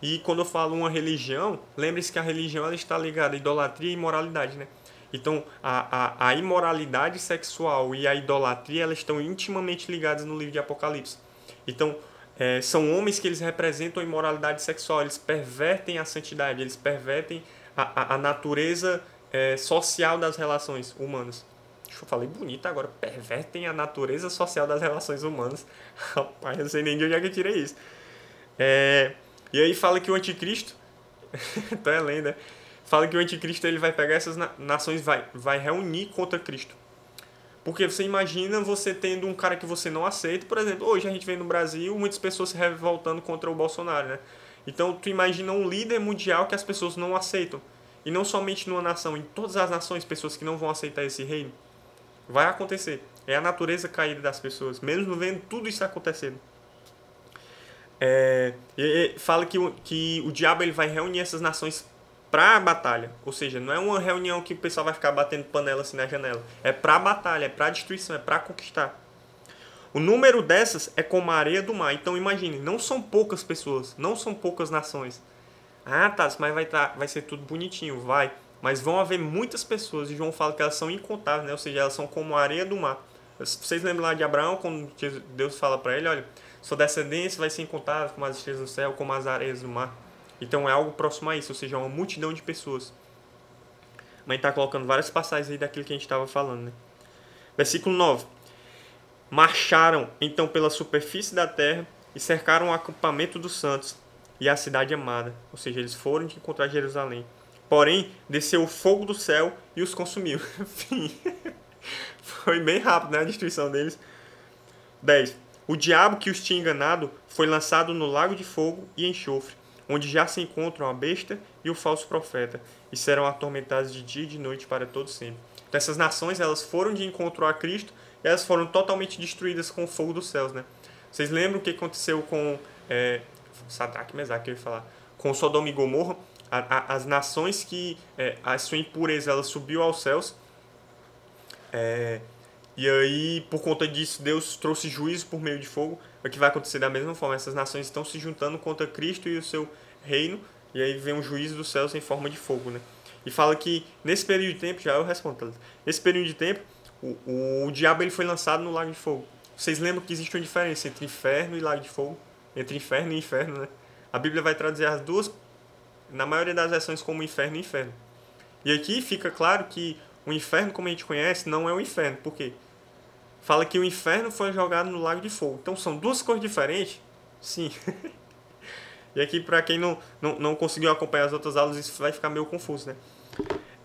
Speaker 1: E quando eu falo uma religião, lembre-se que a religião ela está ligada à idolatria e imoralidade, né? Então, a, a, a imoralidade sexual e a idolatria elas estão intimamente ligadas no livro de Apocalipse. Então, é, são homens que eles representam a imoralidade sexual, eles pervertem a santidade, eles pervertem a, a, a natureza é, social das relações humanas. Eu falei bonito agora, pervertem a natureza social das relações humanas. Rapaz, eu não sei nem de onde é que eu tirei isso. É, e aí fala que o anticristo, então é lenda, fala que o anticristo ele vai pegar essas nações, vai, vai reunir contra Cristo. Porque você imagina você tendo um cara que você não aceita, por exemplo, hoje a gente vê no Brasil muitas pessoas se revoltando contra o Bolsonaro, né? Então tu imagina um líder mundial que as pessoas não aceitam. E não somente numa nação, em todas as nações, pessoas que não vão aceitar esse reino. Vai acontecer. É a natureza caída das pessoas, mesmo vendo tudo isso acontecendo. É, fala que, que o diabo ele vai reunir essas nações pra batalha. Ou seja, não é uma reunião que o pessoal vai ficar batendo panela assim na janela. É pra batalha, é pra destruição, é pra conquistar. O número dessas é como a areia do mar. Então imagine, não são poucas pessoas, não são poucas nações. Ah, tá, mas vai, tá, vai ser tudo bonitinho, vai. Mas vão haver muitas pessoas, e João fala que elas são incontáveis, né? ou seja, elas são como a areia do mar. Vocês lembram lá de Abraão, quando Deus fala para ele: olha, sua descendência vai ser incontável como as estrelas do céu, como as areias do mar. Então é algo próximo a isso, ou seja, é uma multidão de pessoas. Mas está colocando várias passagens aí daquilo que a gente estava falando. Né? Versículo 9. Marcharam então pela superfície da terra e cercaram o acampamento dos santos e a cidade amada. Ou seja, eles foram de encontrar Jerusalém. Porém, desceu o fogo do céu e os consumiu. Fim. Foi bem rápido né, a destruição deles. 10. O diabo que os tinha enganado foi lançado no lago de fogo e enxofre onde já se encontram a besta e o falso profeta, e serão atormentados de dia e de noite para todo sempre. Então essas nações elas foram de encontro a Cristo e elas foram totalmente destruídas com o fogo dos céus, né? Vocês lembram o que aconteceu com é, Sadraque Mesaque, eu ia falar, com Sodoma e Gomorra? A, a, as nações que é, a sua impureza ela subiu aos céus, é, e aí por conta disso Deus trouxe juízo por meio de fogo o que vai acontecer da mesma forma. Essas nações estão se juntando contra Cristo e o seu reino, e aí vem o juízo dos céus em forma de fogo, né? E fala que nesse período de tempo, já eu respondo, nesse período de tempo, o, o, o diabo ele foi lançado no lago de fogo. Vocês lembram que existe uma diferença entre inferno e lago de fogo? Entre inferno e inferno, né? A Bíblia vai traduzir as duas, na maioria das versões, como inferno e inferno. E aqui fica claro que o inferno, como a gente conhece, não é o inferno. Por quê? fala que o inferno foi jogado no lago de fogo. Então são duas coisas diferentes? Sim. e aqui, para quem não, não, não conseguiu acompanhar as outras aulas, isso vai ficar meio confuso, né?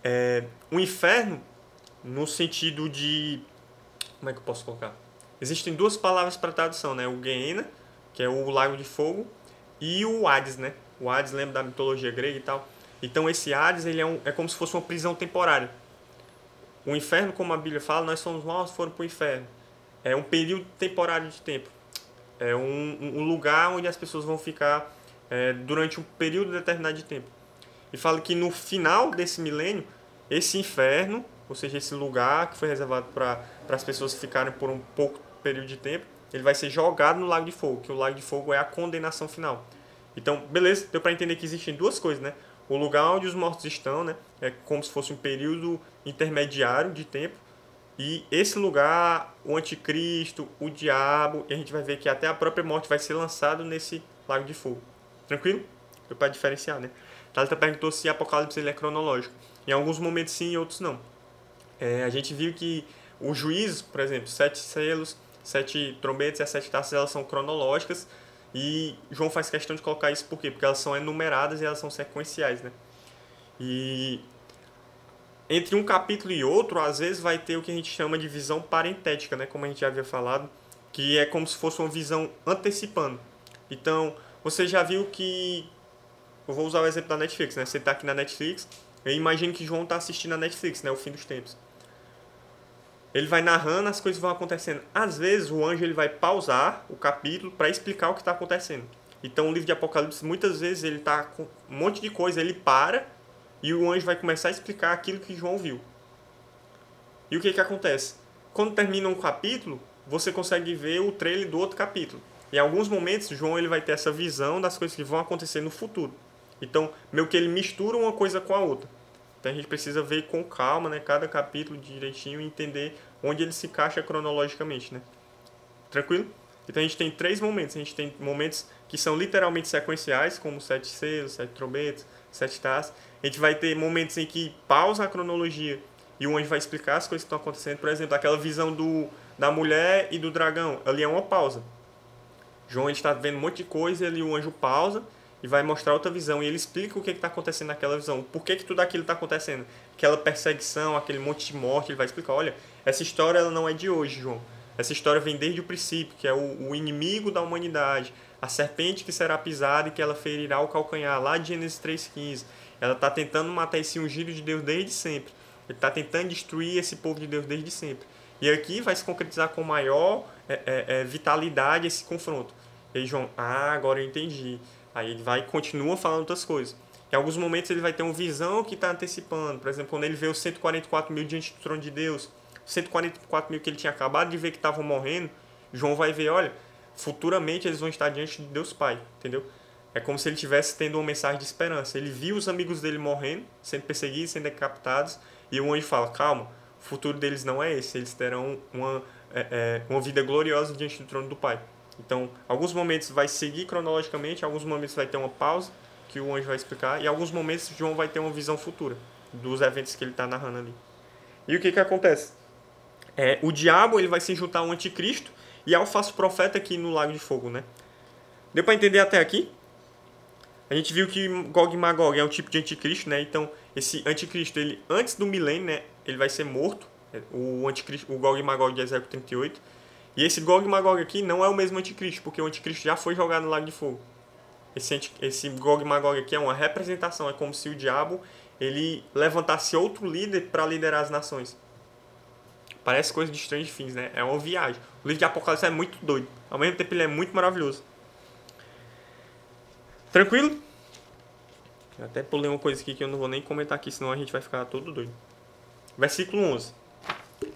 Speaker 1: É, o inferno, no sentido de. Como é que eu posso colocar? Existem duas palavras para tradução, né? O Gehenna, que é o lago de fogo, e o Hades, né? O Hades lembra da mitologia grega e tal. Então esse Hades ele é, um, é como se fosse uma prisão temporária. O inferno, como a Bíblia fala, nós somos maus, foram para o inferno. É um período temporário de tempo. É um, um lugar onde as pessoas vão ficar é, durante um período determinado de tempo. E fala que no final desse milênio, esse inferno, ou seja, esse lugar que foi reservado para as pessoas ficarem por um pouco período de tempo, ele vai ser jogado no lago de fogo, que o lago de fogo é a condenação final. Então, beleza, deu para entender que existem duas coisas, né? O lugar onde os mortos estão, né? É como se fosse um período intermediário de tempo. E esse lugar, o anticristo, o diabo, e a gente vai ver que até a própria morte vai ser lançado nesse lago de fogo. Tranquilo? Deu para diferenciar, né? Thalita perguntou se Apocalipse é cronológico. Em alguns momentos sim, em outros não. É, a gente viu que o juízo, por exemplo, sete selos, sete trombetas e as sete taças, elas são cronológicas. E João faz questão de colocar isso por quê? Porque elas são enumeradas e elas são sequenciais, né? E entre um capítulo e outro, às vezes vai ter o que a gente chama de visão parentética, né? Como a gente já havia falado, que é como se fosse uma visão antecipando. Então, você já viu que eu vou usar o exemplo da Netflix, né? Você está aqui na Netflix, eu imagino que João está assistindo a Netflix, né? O fim dos tempos. Ele vai narrando, as coisas vão acontecendo. Às vezes o anjo ele vai pausar o capítulo para explicar o que está acontecendo. Então o livro de Apocalipse muitas vezes ele está com um monte de coisa, ele para e o anjo vai começar a explicar aquilo que João viu. E o que que acontece? Quando termina um capítulo, você consegue ver o trailer do outro capítulo. Em alguns momentos, João ele vai ter essa visão das coisas que vão acontecer no futuro. Então, meio que ele mistura uma coisa com a outra. Então a gente precisa ver com calma, né, cada capítulo direitinho e entender onde ele se encaixa cronologicamente, né? Tranquilo? Então a gente tem três momentos. A gente tem momentos que são literalmente sequenciais, como sete selos, sete trombetas, sete taças. A gente vai ter momentos em que pausa a cronologia e o anjo vai explicar as coisas que estão acontecendo. Por exemplo, aquela visão do, da mulher e do dragão. Ali é uma pausa. João está vendo um monte de coisa e ali o anjo pausa e vai mostrar outra visão. E ele explica o que está acontecendo naquela visão. Por que, que tudo aquilo está acontecendo? Aquela perseguição, aquele monte de morte. Ele vai explicar: olha, essa história ela não é de hoje, João. Essa história vem desde o princípio, que é o, o inimigo da humanidade. A serpente que será pisada e que ela ferirá o calcanhar, lá de Gênesis 3,15. Ela está tentando matar esse ungido de Deus desde sempre. Ele está tentando destruir esse povo de Deus desde sempre. E aqui vai se concretizar com maior é, é, é, vitalidade esse confronto. E aí João, ah, agora eu entendi. Aí ele vai e continua falando outras coisas. Em alguns momentos ele vai ter uma visão que está antecipando. Por exemplo, quando ele vê os 144 mil diante do trono de Deus, 144 mil que ele tinha acabado de ver que estavam morrendo, João vai ver, olha, futuramente eles vão estar diante de Deus Pai, entendeu? É como se ele estivesse tendo uma mensagem de esperança. Ele viu os amigos dele morrendo, sendo perseguidos, sendo decapitados, e o anjo fala, calma, o futuro deles não é esse, eles terão uma, é, é, uma vida gloriosa diante do trono do Pai. Então, alguns momentos vai seguir cronologicamente, alguns momentos vai ter uma pausa que o anjo vai explicar, e alguns momentos João vai ter uma visão futura dos eventos que ele está narrando ali. E o que que acontece? É, o diabo ele vai se juntar ao anticristo e ao falso profeta aqui no lago de fogo, né? Deu para entender até aqui? A gente viu que Gog e Magog é um tipo de anticristo, né? Então, esse anticristo, ele antes do milênio, né, ele vai ser morto. O anticristo, o Gog e Magog de Ezequiel 38 e esse Gog e Magog aqui não é o mesmo anticristo, porque o anticristo já foi jogado no lago de fogo. Esse, esse Gog e Magog aqui é uma representação, é como se o diabo ele levantasse outro líder para liderar as nações. Parece coisa de Strange Things, né? É uma viagem. O livro de Apocalipse é muito doido. Ao mesmo tempo ele é muito maravilhoso. Tranquilo? Eu até pulei uma coisa aqui que eu não vou nem comentar aqui, senão a gente vai ficar todo doido. Versículo 11.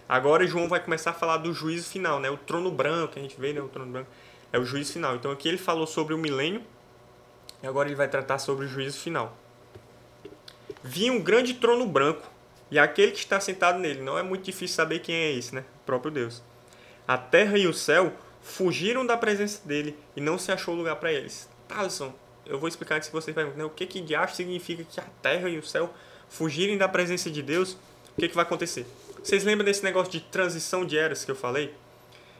Speaker 1: Agora João vai começar a falar do juízo final, né? O trono branco, que a gente vê, né? O trono branco é o juízo final. Então aqui ele falou sobre o milênio e agora ele vai tratar sobre o juízo final. Vinha um grande trono branco e aquele que está sentado nele. Não é muito difícil saber quem é esse, né? O próprio Deus. A terra e o céu fugiram da presença dele e não se achou lugar para eles. Thaleson, eu vou explicar antes que vocês perguntem, né? o que que de acho significa que a terra e o céu fugirem da presença de Deus? O que que vai acontecer? Vocês lembram desse negócio de transição de eras que eu falei?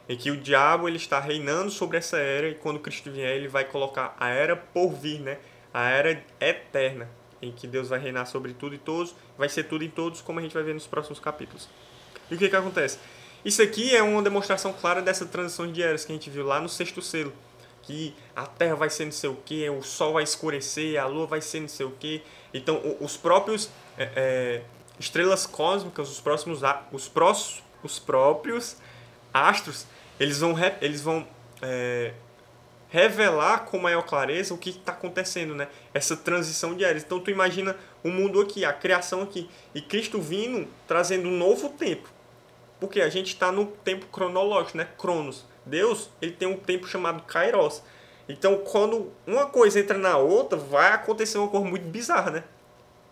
Speaker 1: Em que o diabo ele está reinando sobre essa era e quando Cristo vier ele vai colocar a era por vir, né? A era eterna, em que Deus vai reinar sobre tudo e todos, vai ser tudo em todos, como a gente vai ver nos próximos capítulos. E o que que acontece? Isso aqui é uma demonstração clara dessa transição de eras que a gente viu lá no sexto selo. Que a terra vai ser não sei o que, o sol vai escurecer, a lua vai ser não sei o que. Então, os próprios é, é, estrelas cósmicas, os próximos os, prós, os próprios astros, eles vão, eles vão é, revelar com maior clareza o que está acontecendo, né? Essa transição de eras. Então tu imagina o mundo aqui, a criação aqui, e Cristo vindo trazendo um novo tempo. Porque a gente está no tempo cronológico, né? Cronos. Deus, ele tem um tempo chamado Kairos. Então, quando uma coisa entra na outra, vai acontecer uma coisa muito bizarra, né?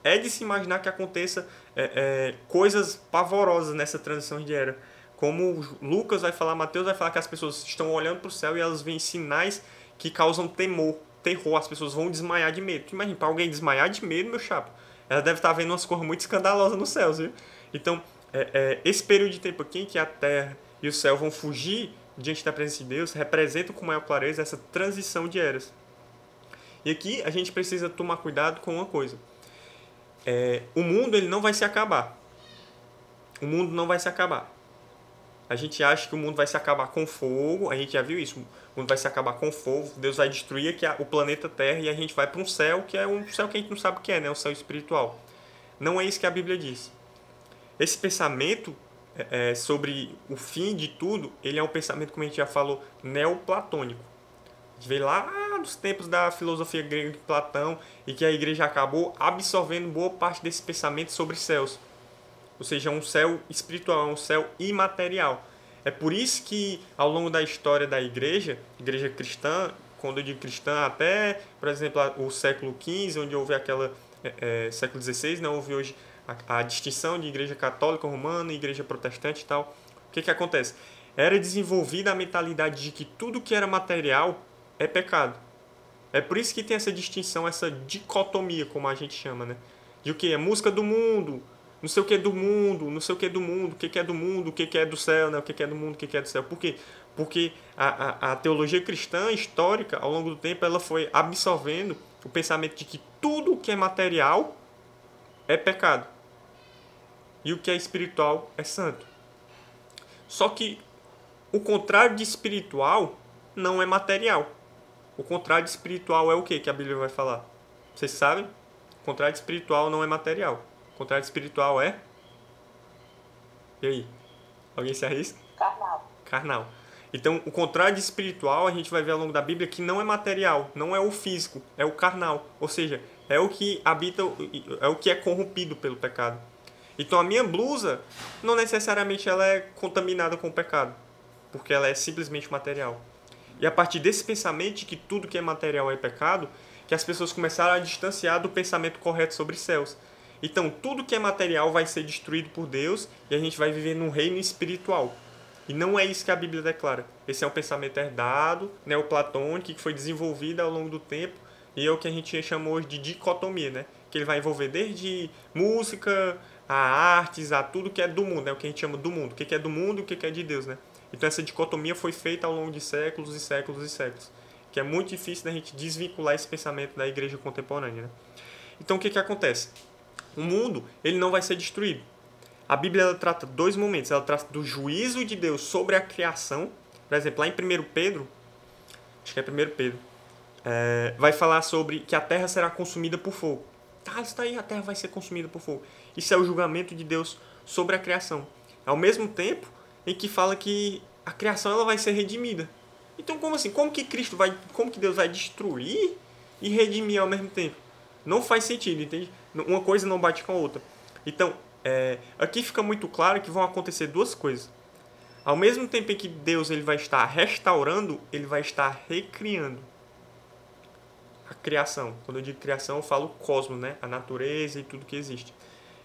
Speaker 1: é de se imaginar que aconteça é, é, coisas pavorosas nessa transição de era. Como Lucas vai falar, Mateus vai falar que as pessoas estão olhando para o céu e elas veem sinais que causam temor. terror, as pessoas vão desmaiar de medo. Imagina, para alguém desmaiar de medo, meu chapa, ela deve estar tá vendo umas coisas muito escandalosas no céu, viu? Então, é, é, esse período de tempo aqui em que a terra e o céu vão fugir diante da presença de Deus representa com maior clareza essa transição de eras. E aqui a gente precisa tomar cuidado com uma coisa. É, o mundo ele não vai se acabar. O mundo não vai se acabar. A gente acha que o mundo vai se acabar com fogo, a gente já viu isso. O mundo vai se acabar com fogo, Deus vai destruir aqui o planeta Terra e a gente vai para um céu que é um céu que a gente não sabe o que é, né? O céu espiritual. Não é isso que a Bíblia diz. Esse pensamento é, é, sobre o fim de tudo, ele é um pensamento, como a gente já falou, neoplatônico. A gente vê lá dos tempos da filosofia grega de Platão e que a igreja acabou absorvendo boa parte desse pensamento sobre céus. Ou seja, um céu espiritual, um céu imaterial. É por isso que ao longo da história da igreja, igreja cristã, quando eu digo cristã, até, por exemplo, o século XV, onde houve aquela. É, é século XVI, não houve hoje a, a, distinção de igreja católica romana e igreja protestante e tal. O que, que acontece? Era desenvolvida a mentalidade de que tudo que era material é pecado. É por isso que tem essa distinção, essa dicotomia, como a gente chama, né? De o que? É música do mundo, não sei o que é do mundo, não sei o que é do mundo, o que é do mundo, o que é do céu, né? o que é do mundo, o que é do céu. Por quê? Porque a, a, a teologia cristã histórica, ao longo do tempo, ela foi absorvendo o pensamento de que tudo que é material é pecado e o que é espiritual é santo. Só que o contrário de espiritual não é material. O contrário espiritual é o que que a Bíblia vai falar? Vocês sabem? O contrário espiritual não é material. O contrário espiritual é? E aí? Alguém se arrisca?
Speaker 2: Carnal.
Speaker 1: Carnal. Então, o contrário de espiritual, a gente vai ver ao longo da Bíblia que não é material, não é o físico, é o carnal. Ou seja, é o que habita, é o que é corrompido pelo pecado. Então a minha blusa não necessariamente ela é contaminada com o pecado, porque ela é simplesmente material. E a partir desse pensamento de que tudo que é material é pecado, que as pessoas começaram a distanciar do pensamento correto sobre céus. Então tudo que é material vai ser destruído por Deus e a gente vai viver num reino espiritual. E não é isso que a Bíblia declara. Esse é um pensamento herdado, neoplatônico, que foi desenvolvido ao longo do tempo e é o que a gente chama hoje de dicotomia, né? Que ele vai envolver desde música, a artes, a tudo que é do mundo, né? o que a gente chama do mundo. O que é do mundo e o que é de Deus. Né? Então essa dicotomia foi feita ao longo de séculos e séculos e séculos. Que é muito difícil da gente desvincular esse pensamento da igreja contemporânea. Né? Então o que, que acontece? O mundo ele não vai ser destruído. A Bíblia ela trata dois momentos. Ela trata do juízo de Deus sobre a criação. Por exemplo, lá em 1 Pedro, acho que é 1 Pedro, é, vai falar sobre que a terra será consumida por fogo. Tá, está aí, a terra vai ser consumida por fogo. Isso é o julgamento de Deus sobre a criação. Ao mesmo tempo em que fala que a criação ela vai ser redimida. Então, como assim? Como que Cristo vai, como que Deus vai destruir e redimir ao mesmo tempo? Não faz sentido, entende? Uma coisa não bate com a outra. Então, é, aqui fica muito claro que vão acontecer duas coisas. Ao mesmo tempo em que Deus ele vai estar restaurando, ele vai estar recriando a criação. Quando eu digo criação, eu falo cosmos, né? A natureza e tudo que existe.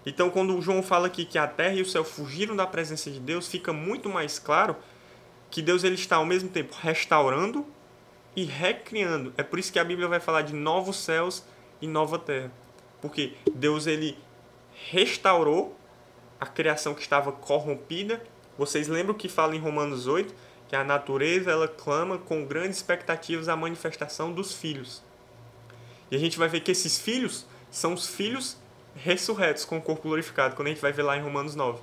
Speaker 1: Então, quando João fala aqui que a terra e o céu fugiram da presença de Deus, fica muito mais claro que Deus ele está ao mesmo tempo restaurando e recriando. É por isso que a Bíblia vai falar de novos céus e nova terra. Porque Deus ele restaurou a criação que estava corrompida. Vocês lembram que fala em Romanos 8 que a natureza ela clama com grandes expectativas a manifestação dos filhos. E a gente vai ver que esses filhos são os filhos ressurretos com o corpo glorificado, quando a gente vai ver lá em Romanos 9.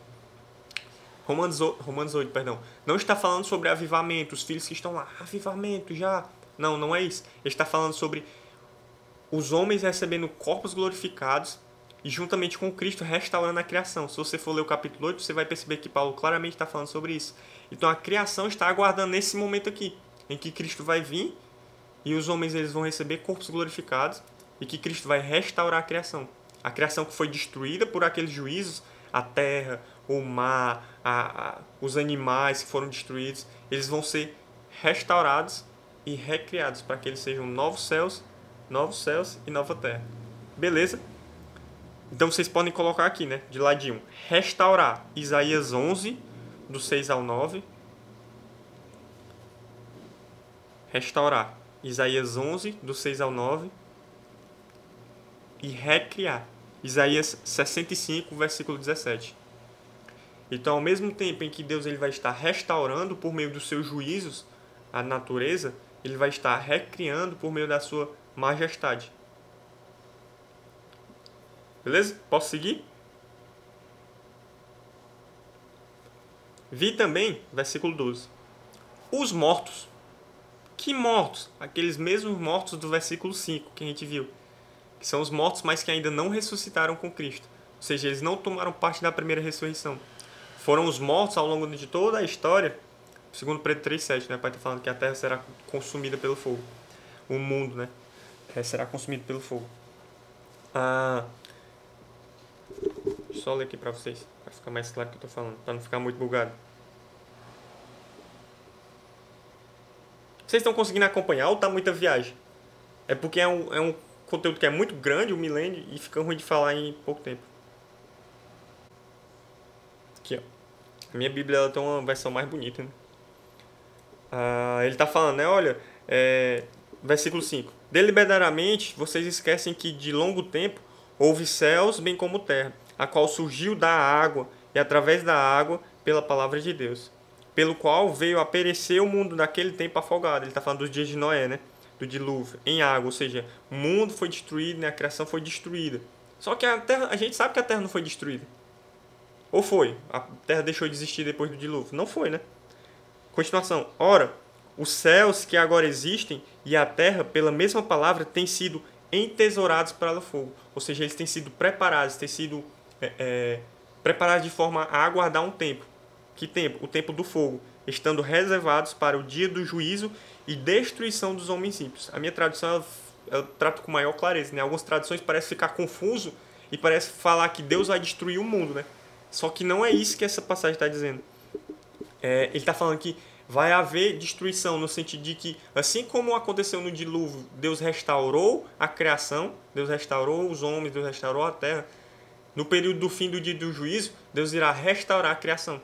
Speaker 1: Romanos 8, Romanos 8, perdão. Não está falando sobre avivamento, os filhos que estão lá, avivamento já. Não, não é isso. Ele está falando sobre os homens recebendo corpos glorificados e juntamente com Cristo restaurando a criação. Se você for ler o capítulo 8, você vai perceber que Paulo claramente está falando sobre isso. Então a criação está aguardando nesse momento aqui, em que Cristo vai vir e os homens eles vão receber corpos glorificados e que Cristo vai restaurar a criação. A criação que foi destruída por aqueles juízos, a terra, o mar, a, a, os animais que foram destruídos, eles vão ser restaurados e recriados para que eles sejam novos céus, novos céus e nova terra. Beleza? Então vocês podem colocar aqui, né, de ladinho, restaurar Isaías 11 do 6 ao 9. Restaurar Isaías 11, do 6 ao 9. E recriar. Isaías 65, versículo 17. Então, ao mesmo tempo em que Deus ele vai estar restaurando por meio dos seus juízos a natureza, ele vai estar recriando por meio da sua majestade. Beleza? Posso seguir? Vi também, versículo 12, os mortos. Que mortos? Aqueles mesmos mortos do versículo 5 que a gente viu. São os mortos, mas que ainda não ressuscitaram com Cristo. Ou seja, eles não tomaram parte da primeira ressurreição. Foram os mortos ao longo de toda a história. Segundo Pedro 3,7, né? O pai está falando que a terra será consumida pelo fogo. O mundo, né? É, será consumido pelo fogo. Ah, só ler aqui para vocês, para ficar mais claro o que eu estou falando, para não ficar muito bugado. Vocês estão conseguindo acompanhar ou tá muita viagem? É porque é um, é um conteúdo que é muito grande, o um milênio, e fica ruim de falar em pouco tempo. Aqui, ó. A minha Bíblia ela tem uma versão mais bonita. Né? Ah, ele está falando, né? Olha, é, versículo 5. Deliberadamente vocês esquecem que de longo tempo houve céus bem como terra, a qual surgiu da água e através da água pela palavra de Deus pelo qual veio a perecer o mundo naquele tempo afogado. Ele está falando dos dias de Noé, né? Do dilúvio, em água, ou seja, o mundo foi destruído, né? a criação foi destruída. Só que a terra, a gente sabe que a terra não foi destruída. Ou foi? A terra deixou de existir depois do dilúvio? Não foi, né? Continuação. Ora, os céus que agora existem e a terra, pela mesma palavra, têm sido entesourados para o fogo. Ou seja, eles têm sido preparados, têm sido é, é, preparados de forma a aguardar um tempo. Que tempo? O tempo do fogo, estando reservados para o dia do juízo e destruição dos homens ímpios. A minha tradução eu trato com maior clareza, né? Algumas traduções parecem ficar confuso e parece falar que Deus vai destruir o mundo, né? Só que não é isso que essa passagem está dizendo. É, ele está falando que vai haver destruição no sentido de que, assim como aconteceu no dilúvio, Deus restaurou a criação, Deus restaurou os homens, Deus restaurou a terra. No período do fim do dia do juízo, Deus irá restaurar a criação.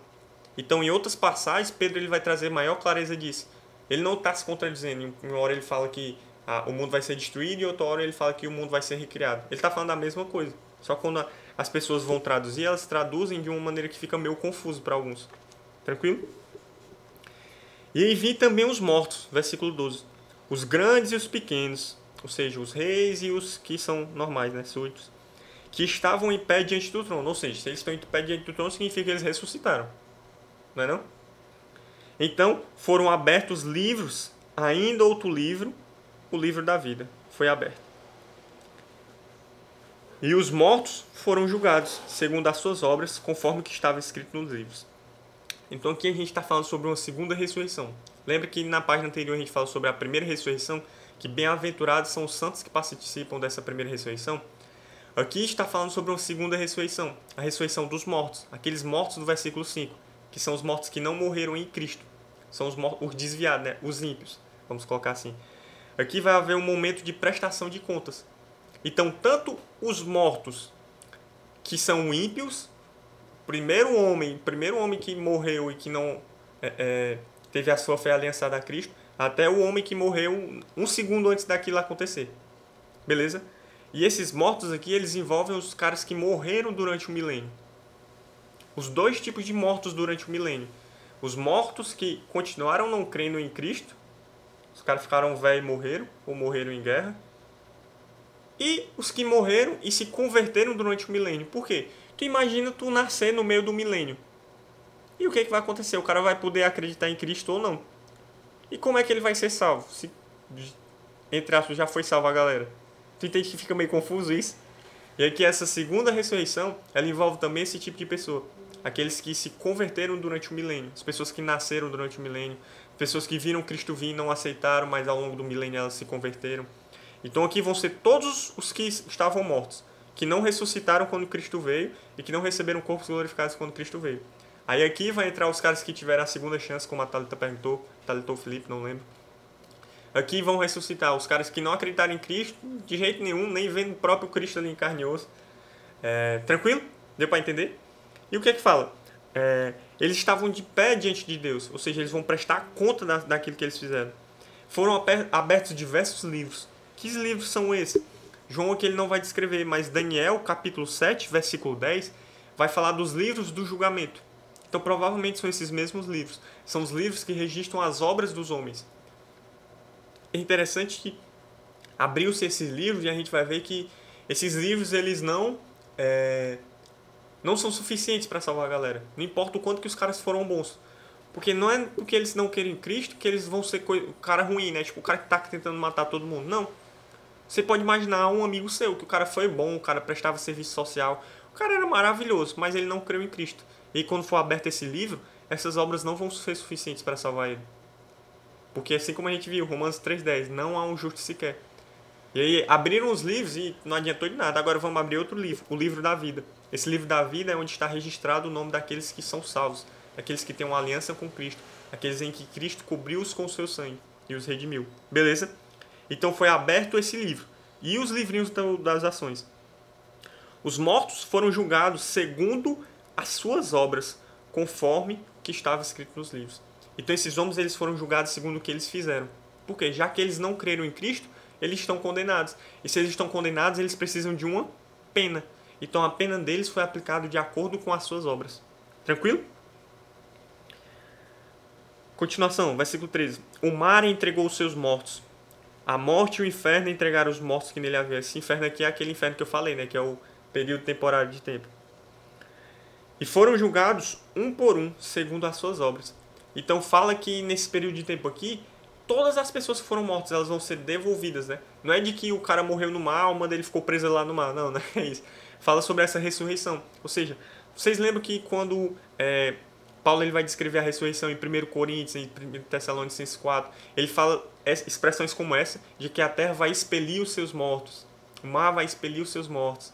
Speaker 1: Então, em outras passagens, Pedro ele vai trazer maior clareza disso. Ele não está se contradizendo. Uma hora ele fala que ah, o mundo vai ser destruído e outra hora ele fala que o mundo vai ser recriado. Ele está falando a mesma coisa. Só quando as pessoas vão traduzir, elas traduzem de uma maneira que fica meio confuso para alguns. Tranquilo? E aí vi também os mortos, versículo 12. Os grandes e os pequenos, ou seja, os reis e os que são normais, né, súditos, que estavam em pé diante do trono. Ou seja, se eles estão em pé diante do trono, significa que eles ressuscitaram não é não? Então foram abertos livros, ainda outro livro, o livro da vida foi aberto. E os mortos foram julgados, segundo as suas obras, conforme o que estava escrito nos livros. Então aqui a gente está falando sobre uma segunda ressurreição. Lembra que na página anterior a gente falou sobre a primeira ressurreição, que bem-aventurados são os santos que participam dessa primeira ressurreição? Aqui está falando sobre uma segunda ressurreição, a ressurreição dos mortos, aqueles mortos do versículo 5 que são os mortos que não morreram em Cristo. São os, os desviados, né? os ímpios, vamos colocar assim. Aqui vai haver um momento de prestação de contas. Então, tanto os mortos que são ímpios, primeiro homem, primeiro homem que morreu e que não é, é, teve a sua fé aliançada a Cristo, até o homem que morreu um segundo antes daquilo acontecer. Beleza? E esses mortos aqui, eles envolvem os caras que morreram durante o milênio os dois tipos de mortos durante o milênio. Os mortos que continuaram não crendo em Cristo, os caras ficaram velhos e morreram, ou morreram em guerra. E os que morreram e se converteram durante o milênio. Por quê? Tu imagina tu nascer no meio do milênio. E o que, é que vai acontecer? O cara vai poder acreditar em Cristo ou não? E como é que ele vai ser salvo? Se, entre aspas, já foi salvo a galera. Tu entende que fica meio confuso isso? E aqui essa segunda ressurreição, ela envolve também esse tipo de pessoa aqueles que se converteram durante o milênio, as pessoas que nasceram durante o milênio, pessoas que viram Cristo vir e não aceitaram, mas ao longo do milênio elas se converteram. Então aqui vão ser todos os que estavam mortos, que não ressuscitaram quando Cristo veio e que não receberam corpos glorificados quando Cristo veio. Aí aqui vai entrar os caras que tiveram a segunda chance, como a Thalita perguntou, Thalita ou Felipe, não lembro. Aqui vão ressuscitar os caras que não acreditaram em Cristo de jeito nenhum, nem vendo o próprio Cristo ali em carne e osso. É, tranquilo? Deu para entender? E o que é que fala? É, eles estavam de pé diante de Deus, ou seja, eles vão prestar conta da, daquilo que eles fizeram. foram abertos diversos livros. Que livros são esses? João aqui ele não vai descrever, mas Daniel, capítulo 7, versículo 10, vai falar dos livros do julgamento. Então provavelmente são esses mesmos livros. São os livros que registram as obras dos homens. É interessante que abriu-se esses livros e a gente vai ver que esses livros eles não é, não são suficientes para salvar a galera. Não importa o quanto que os caras foram bons. Porque não é porque eles não querem Cristo que eles vão ser o cara ruim, né? Tipo, o cara que tá tentando matar todo mundo. Não. Você pode imaginar um amigo seu, que o cara foi bom, o cara prestava serviço social, o cara era maravilhoso, mas ele não creu em Cristo. E quando for aberto esse livro, essas obras não vão ser suficientes para salvar ele. Porque assim como a gente viu, Romanos 3,10, não há um justo sequer. E aí abriram os livros e não adiantou de nada. Agora vamos abrir outro livro, o livro da vida. Esse livro da vida é onde está registrado o nome daqueles que são salvos, aqueles que têm uma aliança com Cristo, aqueles em que Cristo cobriu-os com o seu sangue e os redimiu. Beleza? Então foi aberto esse livro e os livrinhos das ações. Os mortos foram julgados segundo as suas obras, conforme o que estava escrito nos livros. Então esses homens eles foram julgados segundo o que eles fizeram. Porque já que eles não creram em Cristo, eles estão condenados. E se eles estão condenados, eles precisam de uma pena. Então a pena deles foi aplicada de acordo com as suas obras. Tranquilo? Continuação, versículo 13. O mar entregou os seus mortos. A morte e o inferno entregaram os mortos que nele havia. Esse inferno aqui é aquele inferno que eu falei, né? Que é o período temporário de tempo. E foram julgados um por um, segundo as suas obras. Então fala que nesse período de tempo aqui, todas as pessoas que foram mortas elas vão ser devolvidas, né? Não é de que o cara morreu no mar, a alma dele ficou presa lá no mar, não, não é isso. Fala sobre essa ressurreição. Ou seja, vocês lembram que quando é, Paulo ele vai descrever a ressurreição em 1 Coríntios, em 1 Tessalonicenses 4, ele fala expressões como essa, de que a terra vai expelir os seus mortos, o mar vai expelir os seus mortos,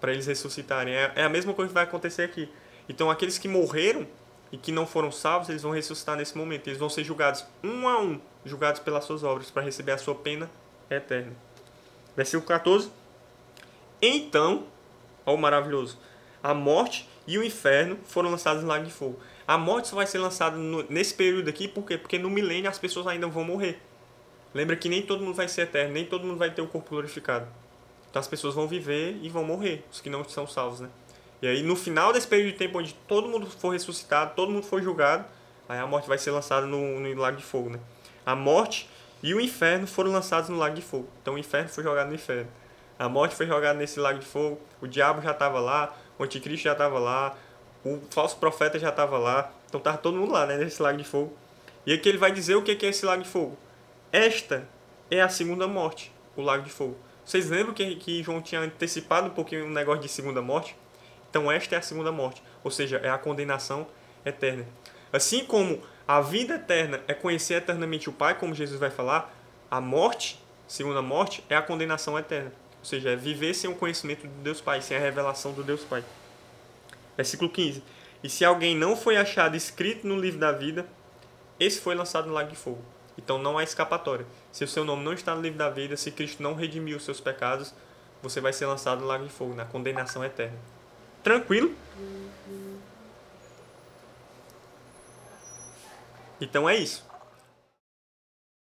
Speaker 1: para eles ressuscitarem. É, é a mesma coisa que vai acontecer aqui. Então aqueles que morreram e que não foram salvos, eles vão ressuscitar nesse momento. Eles vão ser julgados um a um, julgados pelas suas obras, para receber a sua pena eterna. Versículo 14. Então, ó maravilhoso, a morte e o inferno foram lançados no lago de fogo. A morte só vai ser lançada no, nesse período aqui, por quê? Porque no milênio as pessoas ainda vão morrer. Lembra que nem todo mundo vai ser eterno, nem todo mundo vai ter o corpo glorificado. Então as pessoas vão viver e vão morrer, os que não são salvos, né? E aí, no final desse período de tempo onde todo mundo for ressuscitado, todo mundo for julgado, aí a morte vai ser lançada no, no lago de fogo, né? A morte e o inferno foram lançados no lago de fogo. Então o inferno foi jogado no inferno. A morte foi jogada nesse lago de fogo. O diabo já estava lá, o anticristo já estava lá, o falso profeta já estava lá. Então estava todo mundo lá, né, nesse lago de fogo. E aqui ele vai dizer o que é esse lago de fogo. Esta é a segunda morte, o lago de fogo. Vocês lembram que, que João tinha antecipado um pouquinho o um negócio de segunda morte? Então esta é a segunda morte, ou seja, é a condenação eterna. Assim como a vida eterna é conhecer eternamente o Pai, como Jesus vai falar, a morte, segunda morte, é a condenação eterna. Ou seja, é viver sem o conhecimento do Deus Pai, sem a revelação do Deus Pai. Versículo 15. E se alguém não foi achado escrito no livro da vida, esse foi lançado no lago de fogo. Então não há escapatória. Se o seu nome não está no livro da vida, se Cristo não redimiu os seus pecados, você vai ser lançado no lago de fogo, na condenação eterna. Tranquilo? Então é isso.